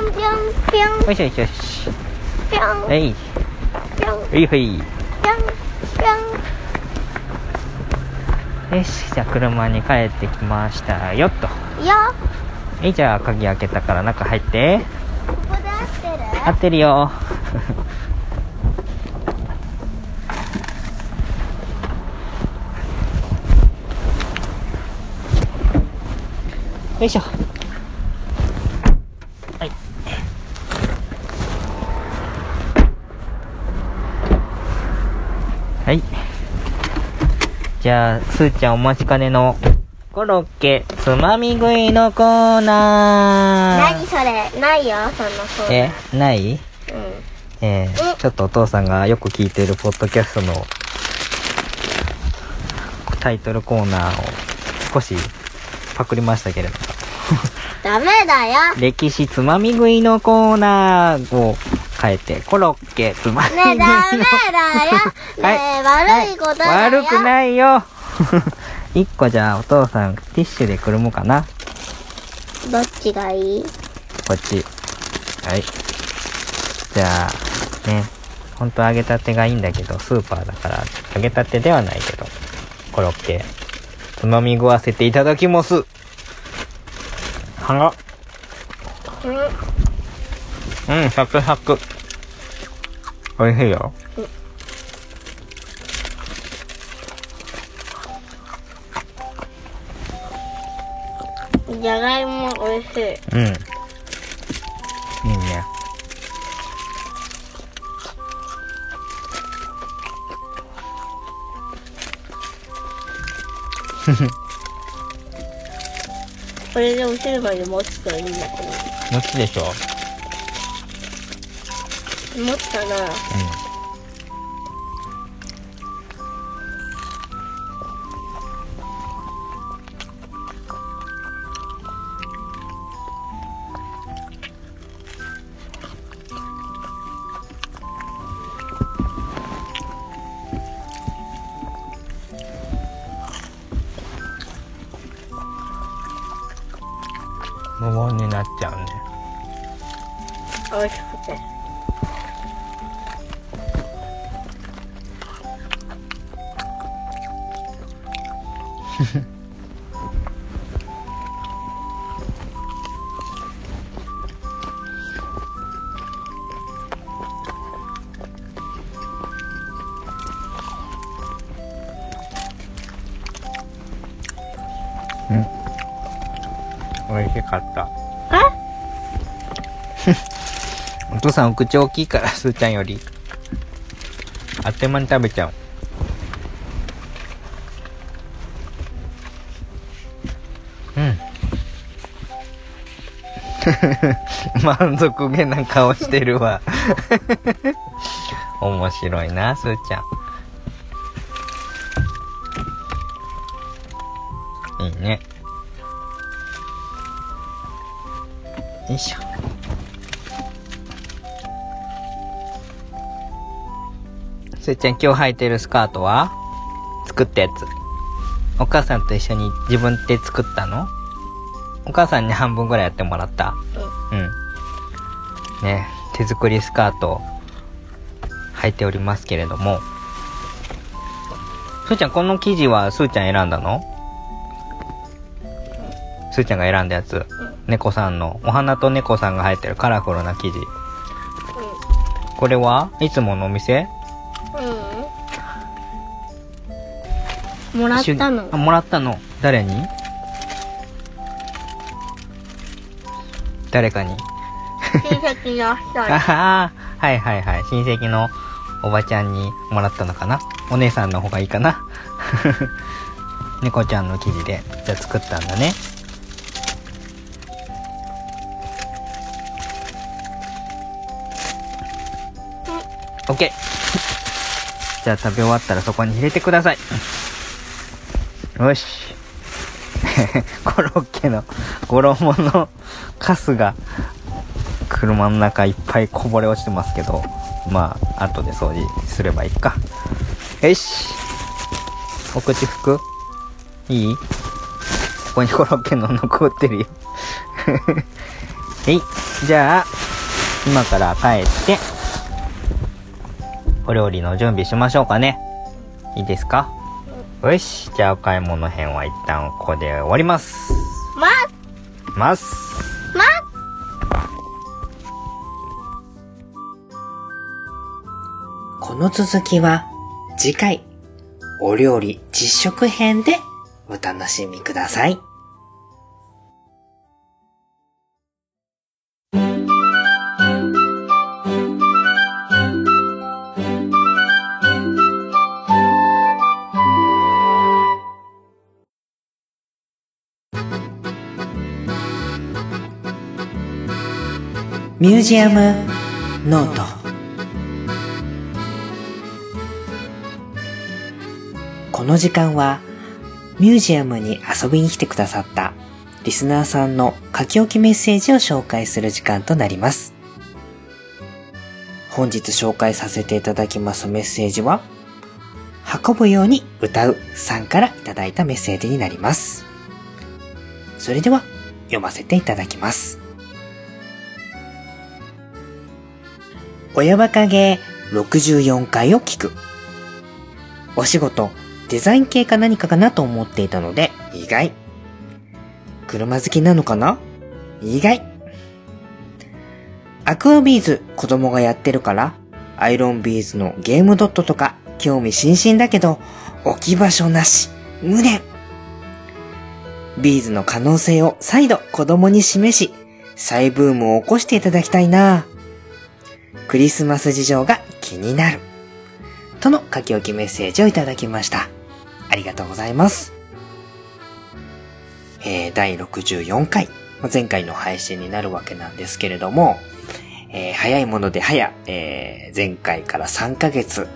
Speaker 3: んぴょんぴょん。
Speaker 2: よしよしよし。
Speaker 3: ぴょん。
Speaker 2: はい。
Speaker 3: ぴょん。
Speaker 2: はいはい。
Speaker 3: ぴょんぴょん。
Speaker 2: よし、じゃあ車に帰ってきましたよっと。
Speaker 3: よ。
Speaker 2: はい、じゃあ鍵開けたから中入って。
Speaker 3: ここで合ってる？
Speaker 2: 合ってるよ。よいしょ。はい。じゃあすーちゃんお待ちかねのコロッケつまみ食いのコーナー。
Speaker 3: 何それ？ないよそんなそう
Speaker 2: えない？
Speaker 3: うん。
Speaker 2: えー、ちょっとお父さんがよく聞いているポッドキャストのタイトルコーナーを少しパクりましたけれど
Speaker 3: ダメだよ。[laughs]
Speaker 2: 歴史つまみ食いのコーナーを変えてコロッケつまみ食いの
Speaker 3: ねえダメだよ。[laughs] ねえ悪いことだよ。
Speaker 2: 悪くないよ。[laughs] 一個じゃあお父さんティッシュでくるむかな。
Speaker 3: どっちがいい？
Speaker 2: こっち。はい。じゃあね。本当揚げたてがいいんだけどスーパーだから揚げたてではないけどコロッケ。つまみ食わせていただきます。はがうんサクサク。おいしいよ。
Speaker 3: じゃがいも美味しい。
Speaker 2: うん。いいね。[laughs]
Speaker 3: これでおシルバーに持つといいんだけ
Speaker 2: もちでしょ。
Speaker 3: ど持
Speaker 2: った
Speaker 3: ら、
Speaker 2: うん。さんお口大きいからすーちゃんより。あっという間に食べちゃう。うん。[laughs] 満足げな顔してるわ。[laughs] 面白いなすーちゃん。にね。よいしょ。すーちゃん今日履いてるスカートは？作ったやつ。お母さんと一緒に自分で作ったの？お母さんに半分ぐらいやってもらった？うん。ね、手作りスカート履いておりますけれども。すーちゃんこの生地はすーちゃん選んだの？すーちゃんが選んだやつ。猫さんの、お花と猫さんが入ってるカラフルな生地。これはいつものお店？
Speaker 3: もらった
Speaker 2: あ、
Speaker 3: の。
Speaker 2: もらったの。誰に？誰かに？
Speaker 3: 親戚の人 [laughs]
Speaker 2: あ、はいはいはい。親戚のおばちゃんにもらったのかな？お姉さんの方がいいかな？[laughs] 猫ちゃんの生地で、じゃあ作ったんだね。オッケー。[laughs] じゃあ食べ終わったらそこに入れてください。よし。[laughs] コロッケの衣のカスが車の中いっぱいこぼれ落ちてますけど、まあ、後で掃除すればいいか。よし。お口拭く？いい？ここにコロッケの残ってるよ。[laughs] えい。じゃあ、今から帰って、お料理の準備しましょうかね。いいですか？よし。じゃあ、お買い物編は一旦ここで終わります。
Speaker 3: ま、
Speaker 2: ます。
Speaker 3: ま、
Speaker 1: この続きは次回お料理実食編でお楽しみください。ミュージアムノートこの時間はミュージアムに遊びに来てくださったリスナーさんの書き置きメッセージを紹介する時間となります。本日紹介させていただきますメッセージは、運ぶように歌うさんからいただいたメッセージになります。それでは読ませていただきます。親バカゲー64回を聞く。お仕事、デザイン系か何かかなと思っていたので、意外。車好きなのかな？意外。アクアビーズ子供がやってるから、アイロンビーズのゲームドットとか興味津々だけど、置き場所なし、無念。ビーズの可能性を再度子供に示し、再ブームを起こしていただきたいなクリスマス事情が気になる。との書き置きメッセージをいただきました。ありがとうございます。えー、第64回、前回の配信になるわけなんですけれども、えー早いもので早、えー前回から3ヶ月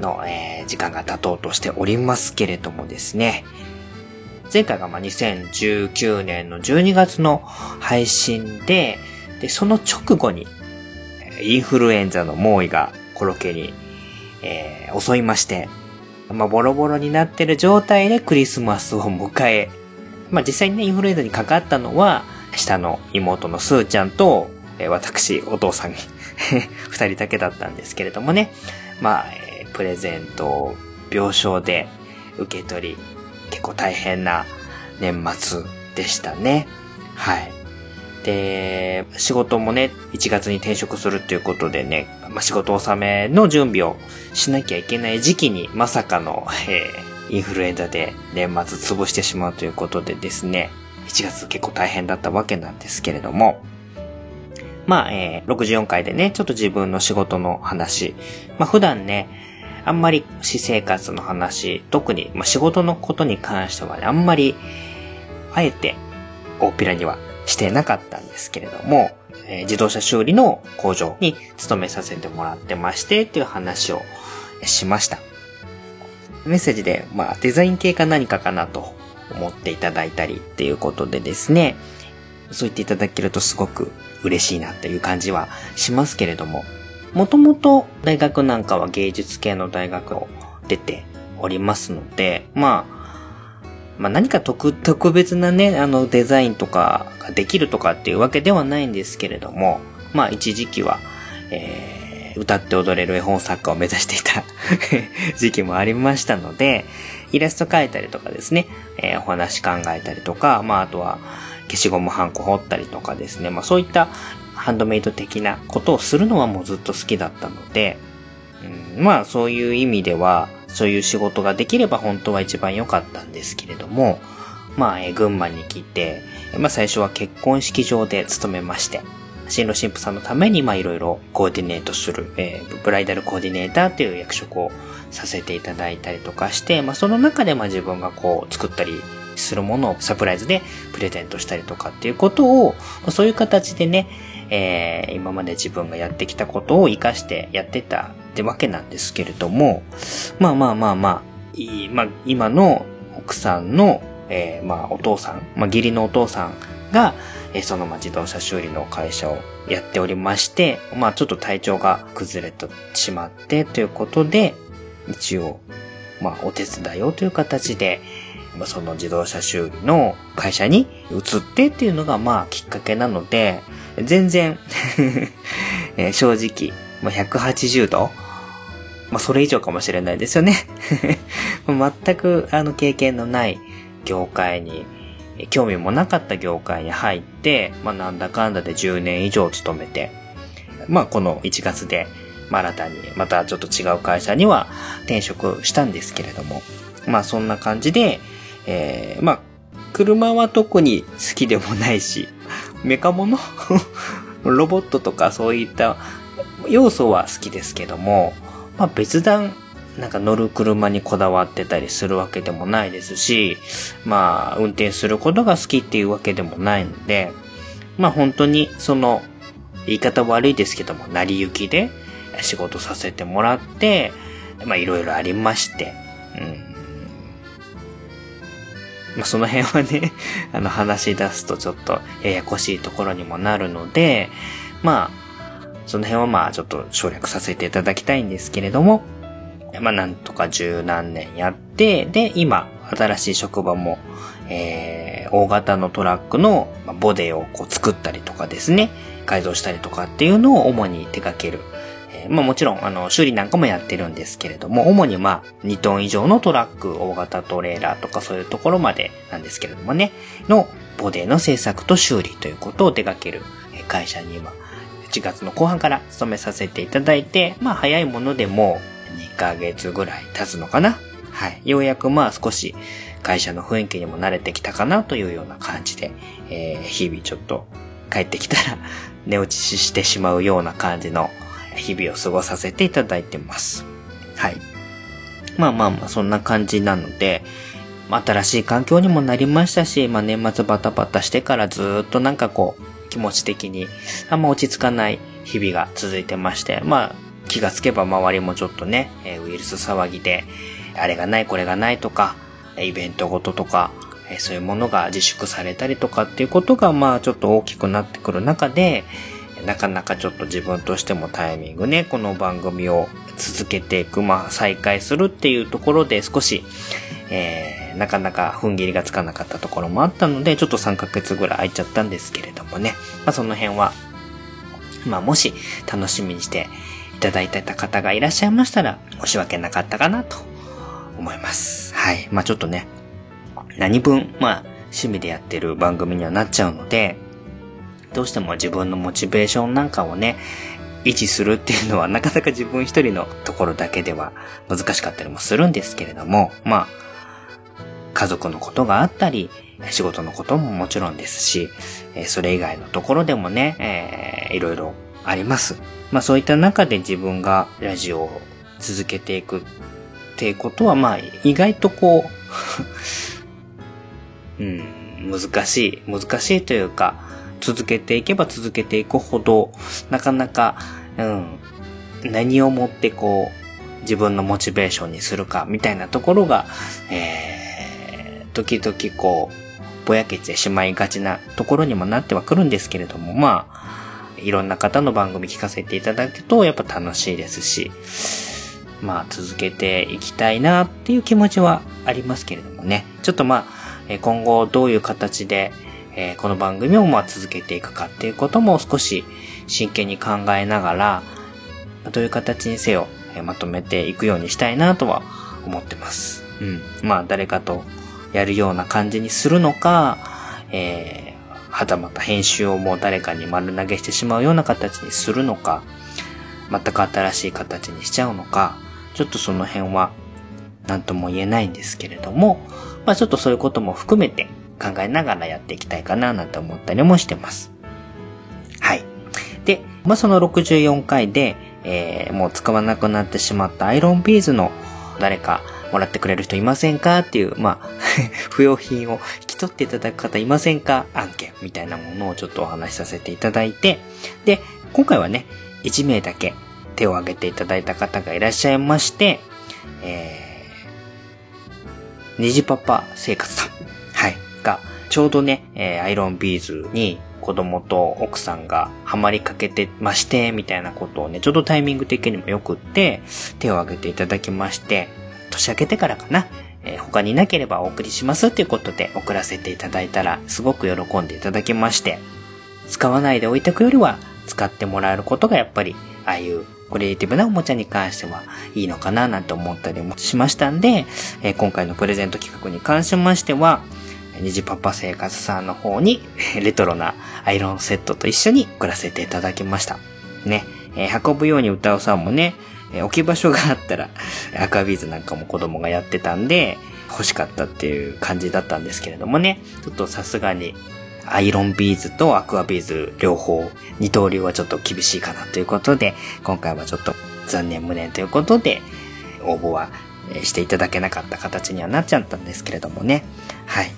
Speaker 1: の、えー時間が経とうとしておりますけれどもですね、前回がま2019年の12月の配信で、で、その直後に、インフルエンザの猛威がコロケに、えー襲いまして、まあ、ボロボロになってる状態でクリスマスを迎え、まあ、実際にね、インフルエンザにかかったのは、下の妹のスーちゃんと、えー私、お父さん、[laughs] 二人だけだったんですけれどもね、まあ、えープレゼントを病床で受け取り、結構大変な年末でしたね。はい。で、仕事もね、1月に転職するっていうことでね、まあ、仕事納めの準備をしなきゃいけない時期に、まさかの、えーインフルエンザで年末潰してしまうということでですね、1月結構大変だったわけなんですけれども、まあ、えー64回でね、ちょっと自分の仕事の話、まあ普段ね、あんまり私生活の話、特に、まあ、仕事のことに関してはね、あんまり、あえて、大っぴらにはしてなかったんですけれども、えー自動車修理の工場に勤めさせてもらってまして、っていう話をしました。メッセージで、まあ、デザイン系か何かかなと思っていただいたりっていうことでですね、そう言っていただけるとすごく嬉しいなっていう感じはしますけれども、もともと大学なんかは芸術系の大学を出ておりますので、まあ、まあ何か特、特別なね、あのデザインとかができるとかっていうわけではないんですけれども、まあ一時期は、えー、歌って踊れる絵本作家を目指していた [laughs] 時期もありましたので、イラスト描いたりとかですね、えー、お話考えたりとか、まああとは消しゴムハンコ彫ったりとかですね、まあそういったハンドメイド的なことをするのはもうずっと好きだったので、うん、まあそういう意味では、そういう仕事ができれば本当は一番良かったんですけれども、まあ、え、群馬に来て、まあ最初は結婚式場で勤めまして、新郎新婦さんのためにまあいろいろコーディネートする、えー、ブライダルコーディネーターという役職をさせていただいたりとかして、まあその中でまあ自分がこう作ったりするものをサプライズでプレゼントしたりとかっていうことを、そういう形でね、えー、今まで自分がやってきたことを活かしてやってたってわけなんですけれども、まあまあまあまあ、いまあ、今の奥さんの、えー、まあお父さん、まあ義理のお父さんが、えー、そのまあ自動車修理の会社をやっておりまして、まあちょっと体調が崩れてしまってということで、一応、まあお手伝いをという形で、まあ、その自動車修理の会社に移ってっていうのがまあきっかけなので、全然 [laughs] えー、正直、まあ、180度まあ、それ以上かもしれないですよね。[laughs] 全く、あの、経験のない業界に、興味もなかった業界に入って、まあ、なんだかんだで10年以上勤めて、まあ、この1月で、まあ、新たに、またちょっと違う会社には転職したんですけれども、まあ、そんな感じで、えー、まあ、車は特に好きでもないし、メカモノ？[laughs] ロボットとかそういった要素は好きですけども、まあ別段なんか乗る車にこだわってたりするわけでもないですし、まあ運転することが好きっていうわけでもないので、まあ本当にその言い方悪いですけども、成り行きで仕事させてもらって、まあいろいろありまして、うん。まあその辺はね、[laughs] あの話し出すとちょっとややこしいところにもなるので、まあその辺はまあちょっと省略させていただきたいんですけれども、まあなんとか十何年やって、で、今、新しい職場も、えー、大型のトラックのボディをこう作ったりとかですね、改造したりとかっていうのを主に手掛ける。えー、まあもちろん、あの、修理なんかもやってるんですけれども、主にまあ2トン以上のトラック、大型トレーラーとかそういうところまでなんですけれどもね、のボディの製作と修理ということを手掛ける会社に今、1月の後半から勤めさせていただいて、まあ早いものでも2ヶ月ぐらい経つのかな。はい。ようやくまあ少し会社の雰囲気にも慣れてきたかなというような感じで、えー、日々ちょっと帰ってきたら [laughs] 寝落ちしてしまうような感じの日々を過ごさせていただいてます。はい。まあまあまあそんな感じなので、新しい環境にもなりましたし、まあ年末バタバタしてからずっとなんかこう、気持ち的にあんま落ち着かない日々が続いてまして、まあ気がつけば周りもちょっとね、えウイルス騒ぎで、あれがないこれがないとか、イベントごととか、えそういうものが自粛されたりとかっていうことがまあちょっと大きくなってくる中で、なかなかちょっと自分としてもタイミングね、この番組を続けていく、まあ再開するっていうところで少し、えー、なかなか踏ん切りがつかなかったところもあったので、ちょっと3ヶ月ぐらい空いちゃったんですけれどもね。まあその辺は、まあもし楽しみにしていただいてた方がいらっしゃいましたら、申し訳なかったかなと思います。はい。まあちょっとね、何分、まあ趣味でやってる番組にはなっちゃうので、どうしても自分のモチベーションなんかをね、維持するっていうのはなかなか自分一人のところだけでは難しかったりもするんですけれども、まあ、家族のことがあったり、仕事のことももちろんですし、それ以外のところでもね、えー、いろいろあります。まあそういった中で自分がラジオを続けていくっていうことは、まあ意外とこう [laughs] うん、難しい、難しいというか、続けていけば続けていくほど、なかなか、うん、何をもってこう、自分のモチベーションにするか、みたいなところが、えー、
Speaker 2: 時々こう、ぼやけてしまいがちなところにもなってはくるんですけれども、まあ、いろんな方の番組聞かせていただくと、やっぱ楽しいですし、まあ続けていきたいなっていう気持ちはありますけれどもね。ちょっとまあ、今後どういう形で、えこの番組をまあ続けていくかっていうことも少し真剣に考えながら、どういう形にせよ、えまとめていくようにしたいなとは思ってます。うん。まあ誰かとやるような感じにするのか、えー、はたまた編集をもう誰かに丸投げしてしまうような形にするのか、全く新しい形にしちゃうのか、ちょっとその辺は何とも言えないんですけれども、まあちょっとそういうことも含めて考えながらやっていきたいかななんて思ったりもしてます。はい。で、まあその64回で、えーもう使わなくなってしまったアイロンビーズの誰かもらってくれる人いませんか？っていう、まあ、[laughs] 不要品を引き取っていただく方いませんか？案件みたいなものをちょっとお話しさせていただいて、で、今回はね、1名だけ手を挙げていただいた方がいらっしゃいまして、えー、虹パパ生活さん。はい。が、ちょうどね、えーアイロンビーズに子供と奥さんがハマりかけてまして、みたいなことをね、ちょうどタイミング的にもよくって、手を挙げていただきまして、年明けてからかな、えー他になければお送りしますっていうことで送らせていただいたら、すごく喜んでいただきまして、使わないで置いておくよりは、使ってもらえることがやっぱり、ああいうクリエイティブなおもちゃに関してはいいのかななんて思ったりもしましたんで、えー今回のプレゼント企画に関しましては、虹パパ生活さんの方に、[laughs] レトロなアイロンセットと一緒に送らせていただきました。ね。えー運ぶように歌うさんもね、え置き場所があったら、[laughs] アクアビーズなんかも子供がやってたんで、欲しかったっていう感じだったんですけれどもね、ちょっとさすがに、アイロンビーズとアクアビーズ両方、二刀流はちょっと厳しいかなということで、今回はちょっと残念無念ということで、応募はしていただけなかった形にはなっちゃったんですけれどもね。はい。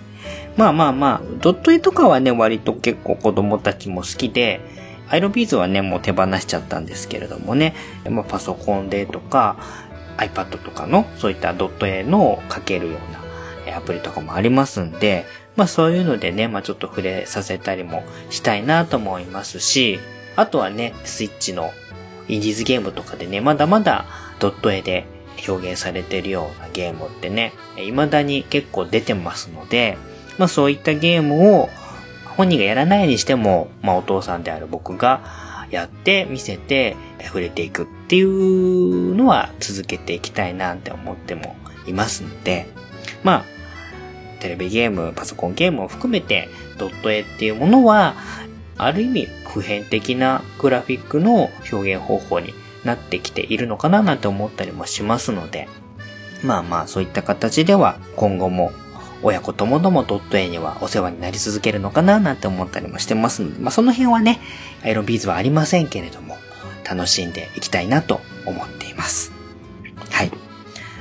Speaker 2: まあまあまあ、ドット絵とかはね、割と結構子供たちも好きで、アイロンビーズはね、もう手放しちゃったんですけれどもね、まあパソコンでとか、iPad とかの、そういったドット絵のを描けるようなアプリとかもありますんで、まあそういうのでね、まあちょっと触れさせたりもしたいなと思いますし、あとはね、スイッチのインディーズゲームとかでね、まだまだドット絵で表現されてるようなゲームってね、未だに結構出てますので、まあそういったゲームを本人がやらないにしても、まあお父さんである僕がやって見せて触れていくっていうのは続けていきたいなって思ってもいますので、まあ、テレビゲーム、パソコンゲームを含めて、ドット絵っていうものは、ある意味普遍的なグラフィックの表現方法になってきているのかななんて思ったりもしますので、まあまあそういった形では今後も親子ともどもドット絵にはお世話になり続けるのかななんて思ったりもしてますので、まあその辺はね、アイロンビーズはありませんけれども、楽しんでいきたいなと思っています。はい。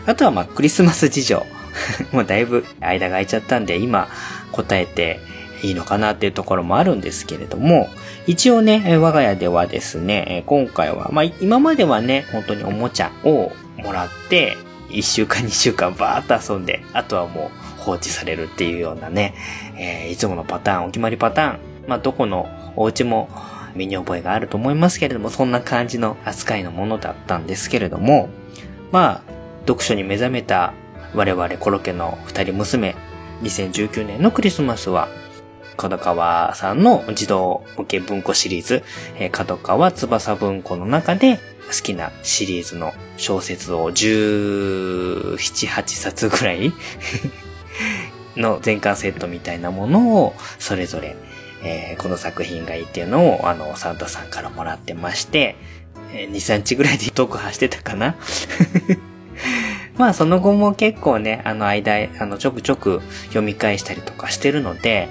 Speaker 2: あとはまあクリスマス事情。[laughs] もうだいぶ間が空いちゃったんで今答えていいのかなっていうところもあるんですけれども、一応ね、我が家ではですね、今回は、まあ今まではね、本当におもちゃをもらって、1週間2週間バーっと遊んで、あとはもう放置されるっていうようなね、えーいつものパターン、お決まりパターン、まあどこのお家も身に覚えがあると思いますけれども、そんな感じの扱いのものだったんですけれども、まあ、読書に目覚めた我々コロケの二人娘、2019年のクリスマスは、角川さんの児童向け文庫シリーズ、角川翼文庫の中で好きなシリーズの小説を17、8冊ぐらい [laughs] の全巻セットみたいなものをそれぞれ、えーこの作品がいいっていうのをあのサンタさんからもらってまして、えー2、3日ぐらいで読破してたかな？[laughs] まあその後も結構ね、あの間、あのちょくちょく読み返したりとかしてるので、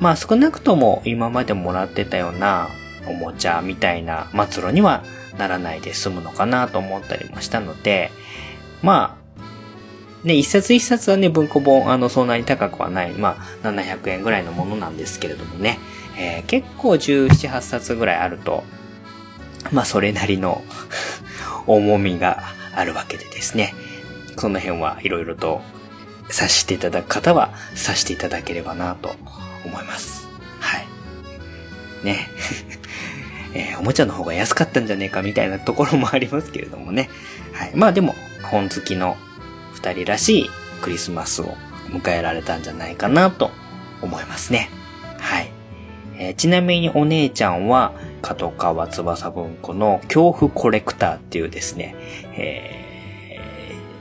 Speaker 2: まあ少なくとも今までもらってたようなおもちゃみたいな末路にはならないで済むのかなと思ったりもしたので、まあ、ね、一冊一冊はね、文庫本、あの、そんなに高くはない、まあ、700円ぐらいのものなんですけれどもね、えー結構17、8冊ぐらいあると、まあ、それなりの [laughs] 重みがあるわけでですね、その辺はいろいろと察していただく方は察していただければなと思います。はい。ね。えーおもちゃの方が安かったんじゃねえかみたいなところもありますけれどもね。はい。まあでも、本好きの二人らしいクリスマスを迎えられたんじゃないかなと思いますね。はい。えーちなみにお姉ちゃんは、角川翼文庫の恐怖コレクターっていうですね、え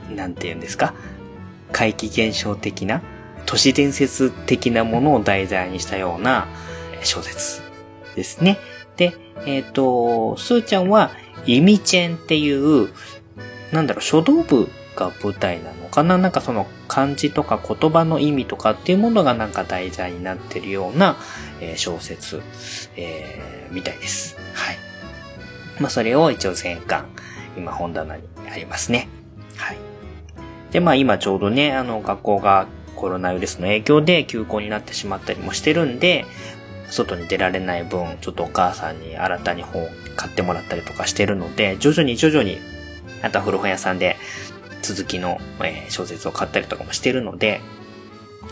Speaker 2: ー、なんて言うんですか？怪奇現象的な、都市伝説的なものを題材にしたような小説ですね。えっ、と、スーちゃんは、イミチェンっていう、なんだろう、書道部が舞台なのかな？なんかその漢字とか言葉の意味とかっていうものがなんか題材になってるような、えー小説、えーみたいです。はい。まあそれを一応全巻、今本棚にありますね。はい。で、まあ今ちょうどね、あの学校がコロナウイルスの影響で休校になってしまったりもしてるんで、外に出られない分、ちょっとお母さんに新たに本を買ってもらったりとかしてるので、徐々に徐々に、あとは古本屋さんで続きの、え小説を買ったりとかもしてるので、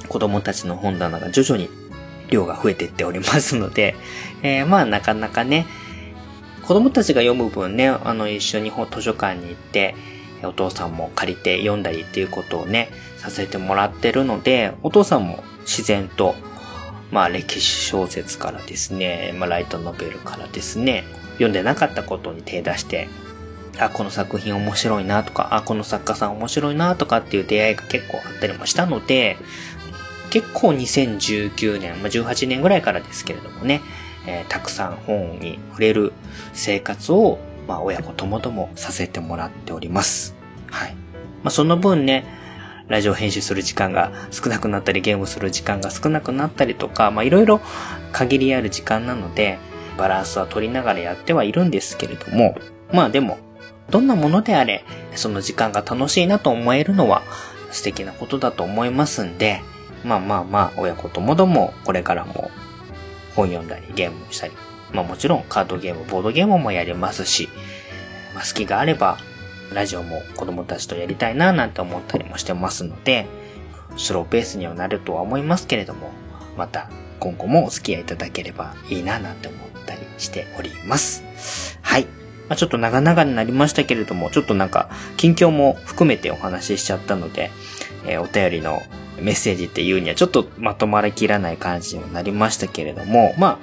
Speaker 2: 子供たちの本棚が徐々に量が増えていっておりますので、[laughs] えーまあなかなかね、子供たちが読む分ね、あの一緒に本図書館に行って、お父さんも借りて読んだりっていうことをね、させてもらってるので、お父さんも自然と、まあ歴史小説からですね、まあライトノベルからですね、読んでなかったことに手出して、あ、この作品面白いなとか、あ、この作家さん面白いなとかっていう出会いが結構あったりもしたので、結構2019年、まあ、18年ぐらいからですけれどもね、えーたくさん本に触れる生活を、まあ、親子ともともさせてもらっております。はい。まあ、その分ね、ラジオ編集する時間が少なくなったり、ゲームする時間が少なくなったりとか、まあ、いろいろ限りある時間なので、バランスは取りながらやってはいるんですけれども、まあでも、どんなものであれ、その時間が楽しいなと思えるのは素敵なことだと思いますんで、まあまあまあ、親子ともどもこれからも本読んだりゲームしたり、まあもちろんカードゲーム、ボードゲームもやりますし、まあ好きがあれば、ラジオも子供たちとやりたいななんて思ったりもしてますので、スローペースにはなるとは思いますけれども、また今後もお付き合いいただければいいななんて思ったりしております。はい。まあ、ちょっと長々になりましたけれども、ちょっとなんか、近況も含めてお話ししちゃったので、えーお便りのメッセージっていうにはちょっとまとまりきらない感じにはなりましたけれども、まあ、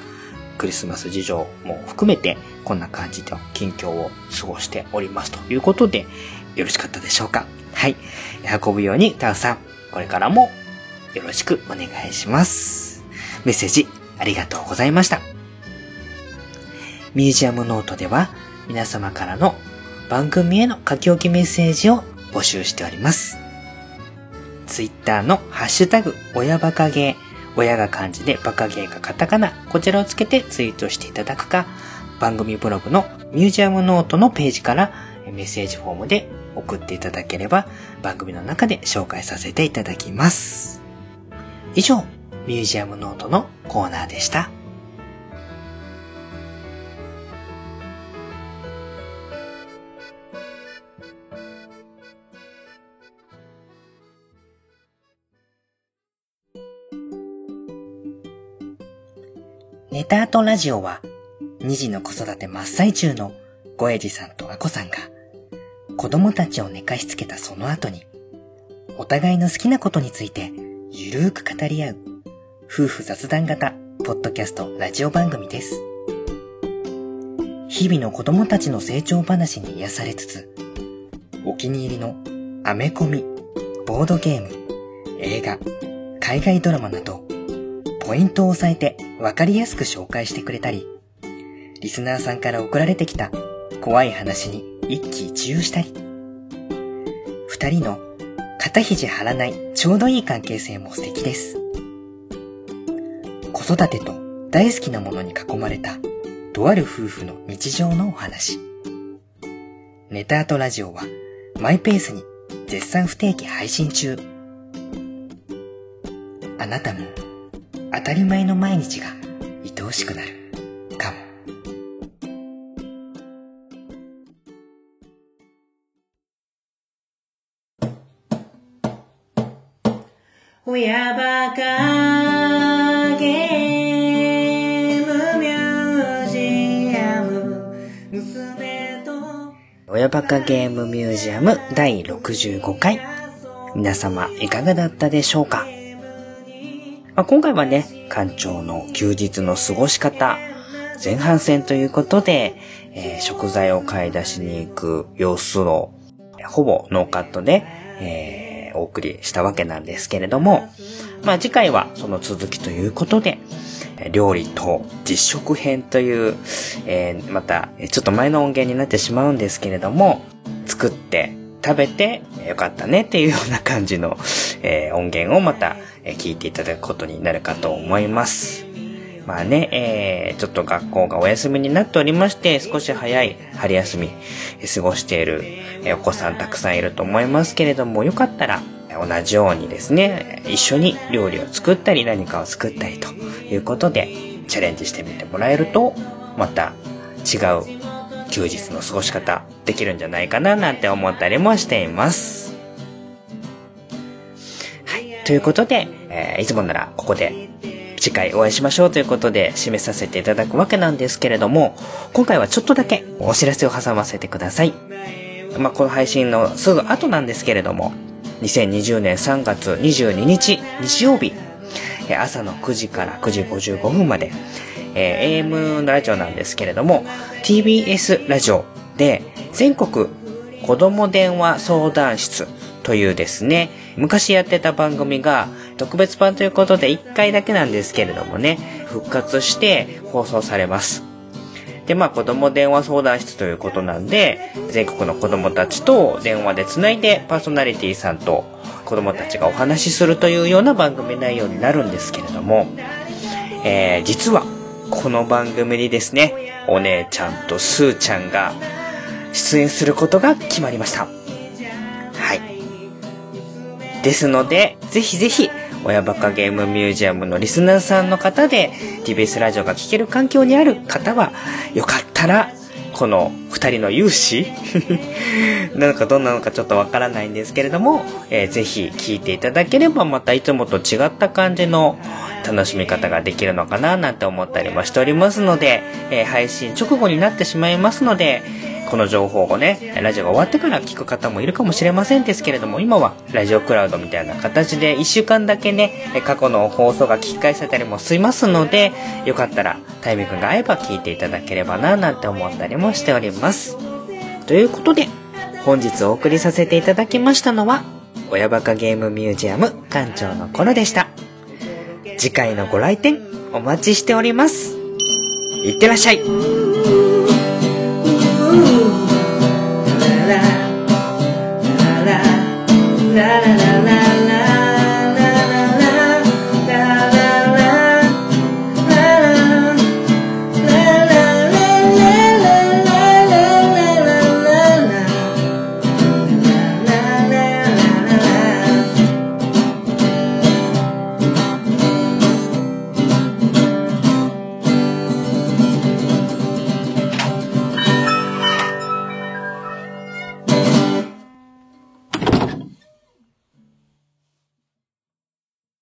Speaker 2: クリスマス事情も含めて、こんな感じで近況を過ごしておりますということで、よろしかったでしょうか？はい。運ぶように、タウさん、これからもよろしくお願いします。メッセージありがとうございました。ミュージアムノートでは皆様からの番組への書き置きメッセージを募集しております。ツイッターのハッシュタグ、親バカゲー、親が漢字でバカゲーがカタカナ、こちらをつけてツイートしていただくか、番組ブログのミュージアムノートのページからメッセージフォームで送っていただければ番組の中で紹介させていただきます。以上、ミュージアムノートのコーナーでした。ネタアートラジオは、2児の子育て真っ最中のごえじさんとあこさんが、子供たちを寝かしつけたその後に、お互いの好きなことについて、ゆるーく語り合う、夫婦雑談型、ポッドキャストラジオ番組です。日々の子供たちの成長話に癒されつつ、お気に入りのアメコミ、ボードゲーム、映画、海外ドラマなど、ポイントを押さえてわかりやすく紹介してくれたり、リスナーさんから送られてきた怖い話に一喜一憂したり、二人の肩肘張らないちょうどいい関係性も素敵です。子育てと大好きなものに囲まれたとある夫婦の日常のお話。ネタアトラジオはマイペースに絶賛不定期配信中。あなたも当たり前の毎日が愛おしくなる。かも。親バカゲームミュージアム。娘と。親バカゲームミュージアム第65回。皆様いかがだったでしょうか、まあ、今回はね、館長の休日の過ごし方前半戦ということで、えー食材を買い出しに行く様子をほぼノーカットで、えーお送りしたわけなんですけれども、まあ次回はその続きということで、料理と実食編という、えーまた、ちょっと前の音源になってしまうんですけれども、作って食べてよかったねっていうような感じの、えー音源をまた、え聞いていただくことになるかと思います。まあね、えー、ちょっと学校がお休みになっておりまして、少し早い春休み、過ごしている、えお子さんたくさんいると思いますけれども、よかったら、同じようにですね、一緒に料理を作ったり何かを作ったりということで、チャレンジしてみてもらえると、また違う休日の過ごし方できるんじゃないかななんて思ったりもしています。はい。ということで、えーいつもならここで次回お会いしましょうということで締めさせていただくわけなんですけれども、今回はちょっとだけお知らせを挟ませてください。まあ、この配信のすぐ後なんですけれども、2020年3月22日日曜日、朝の9時から9時55分まで、えー AM のラジオなんですけれども、TBS ラジオで全国子供電話相談室というですね、昔やってた番組が特別版ということで1回だけなんですけれどもね、復活して放送されます。で、まあ子供電話相談室ということなんで、全国の子供たちと電話でつないでパーソナリティさんと子供たちがお話しするというような番組内容になるんですけれども、えー、実はこの番組にですね、お姉ちゃんとすーちゃんが出演することが決まりました。はい。ですので、ぜひぜひ、親バカゲームミュージアムのリスナーさんの方で、TBS ラジオが聴ける環境にある方は、よかったら、この2人の勇姿？[laughs] なのかどんなのかちょっとわからないんですけれども、えーぜひ聴いていただければ、またいつもと違った感じの楽しみ方ができるのかななんて思ったりもしておりますので、えー配信直後になってしまいますので、この情報をね、ラジオが終わってから聞く方もいるかもしれませんですけれども、今はラジオクラウドみたいな形で1週間だけね、過去の放送が聞き返せたりもしますので、よかったらタイミングが合えば聞いていただければななんて思ったりもしております。ということで、本日お送りさせていただきましたのは、親バカゲームミュージアム館長の頃でした。次回のご来店お待ちしております。いってらっしゃい la la la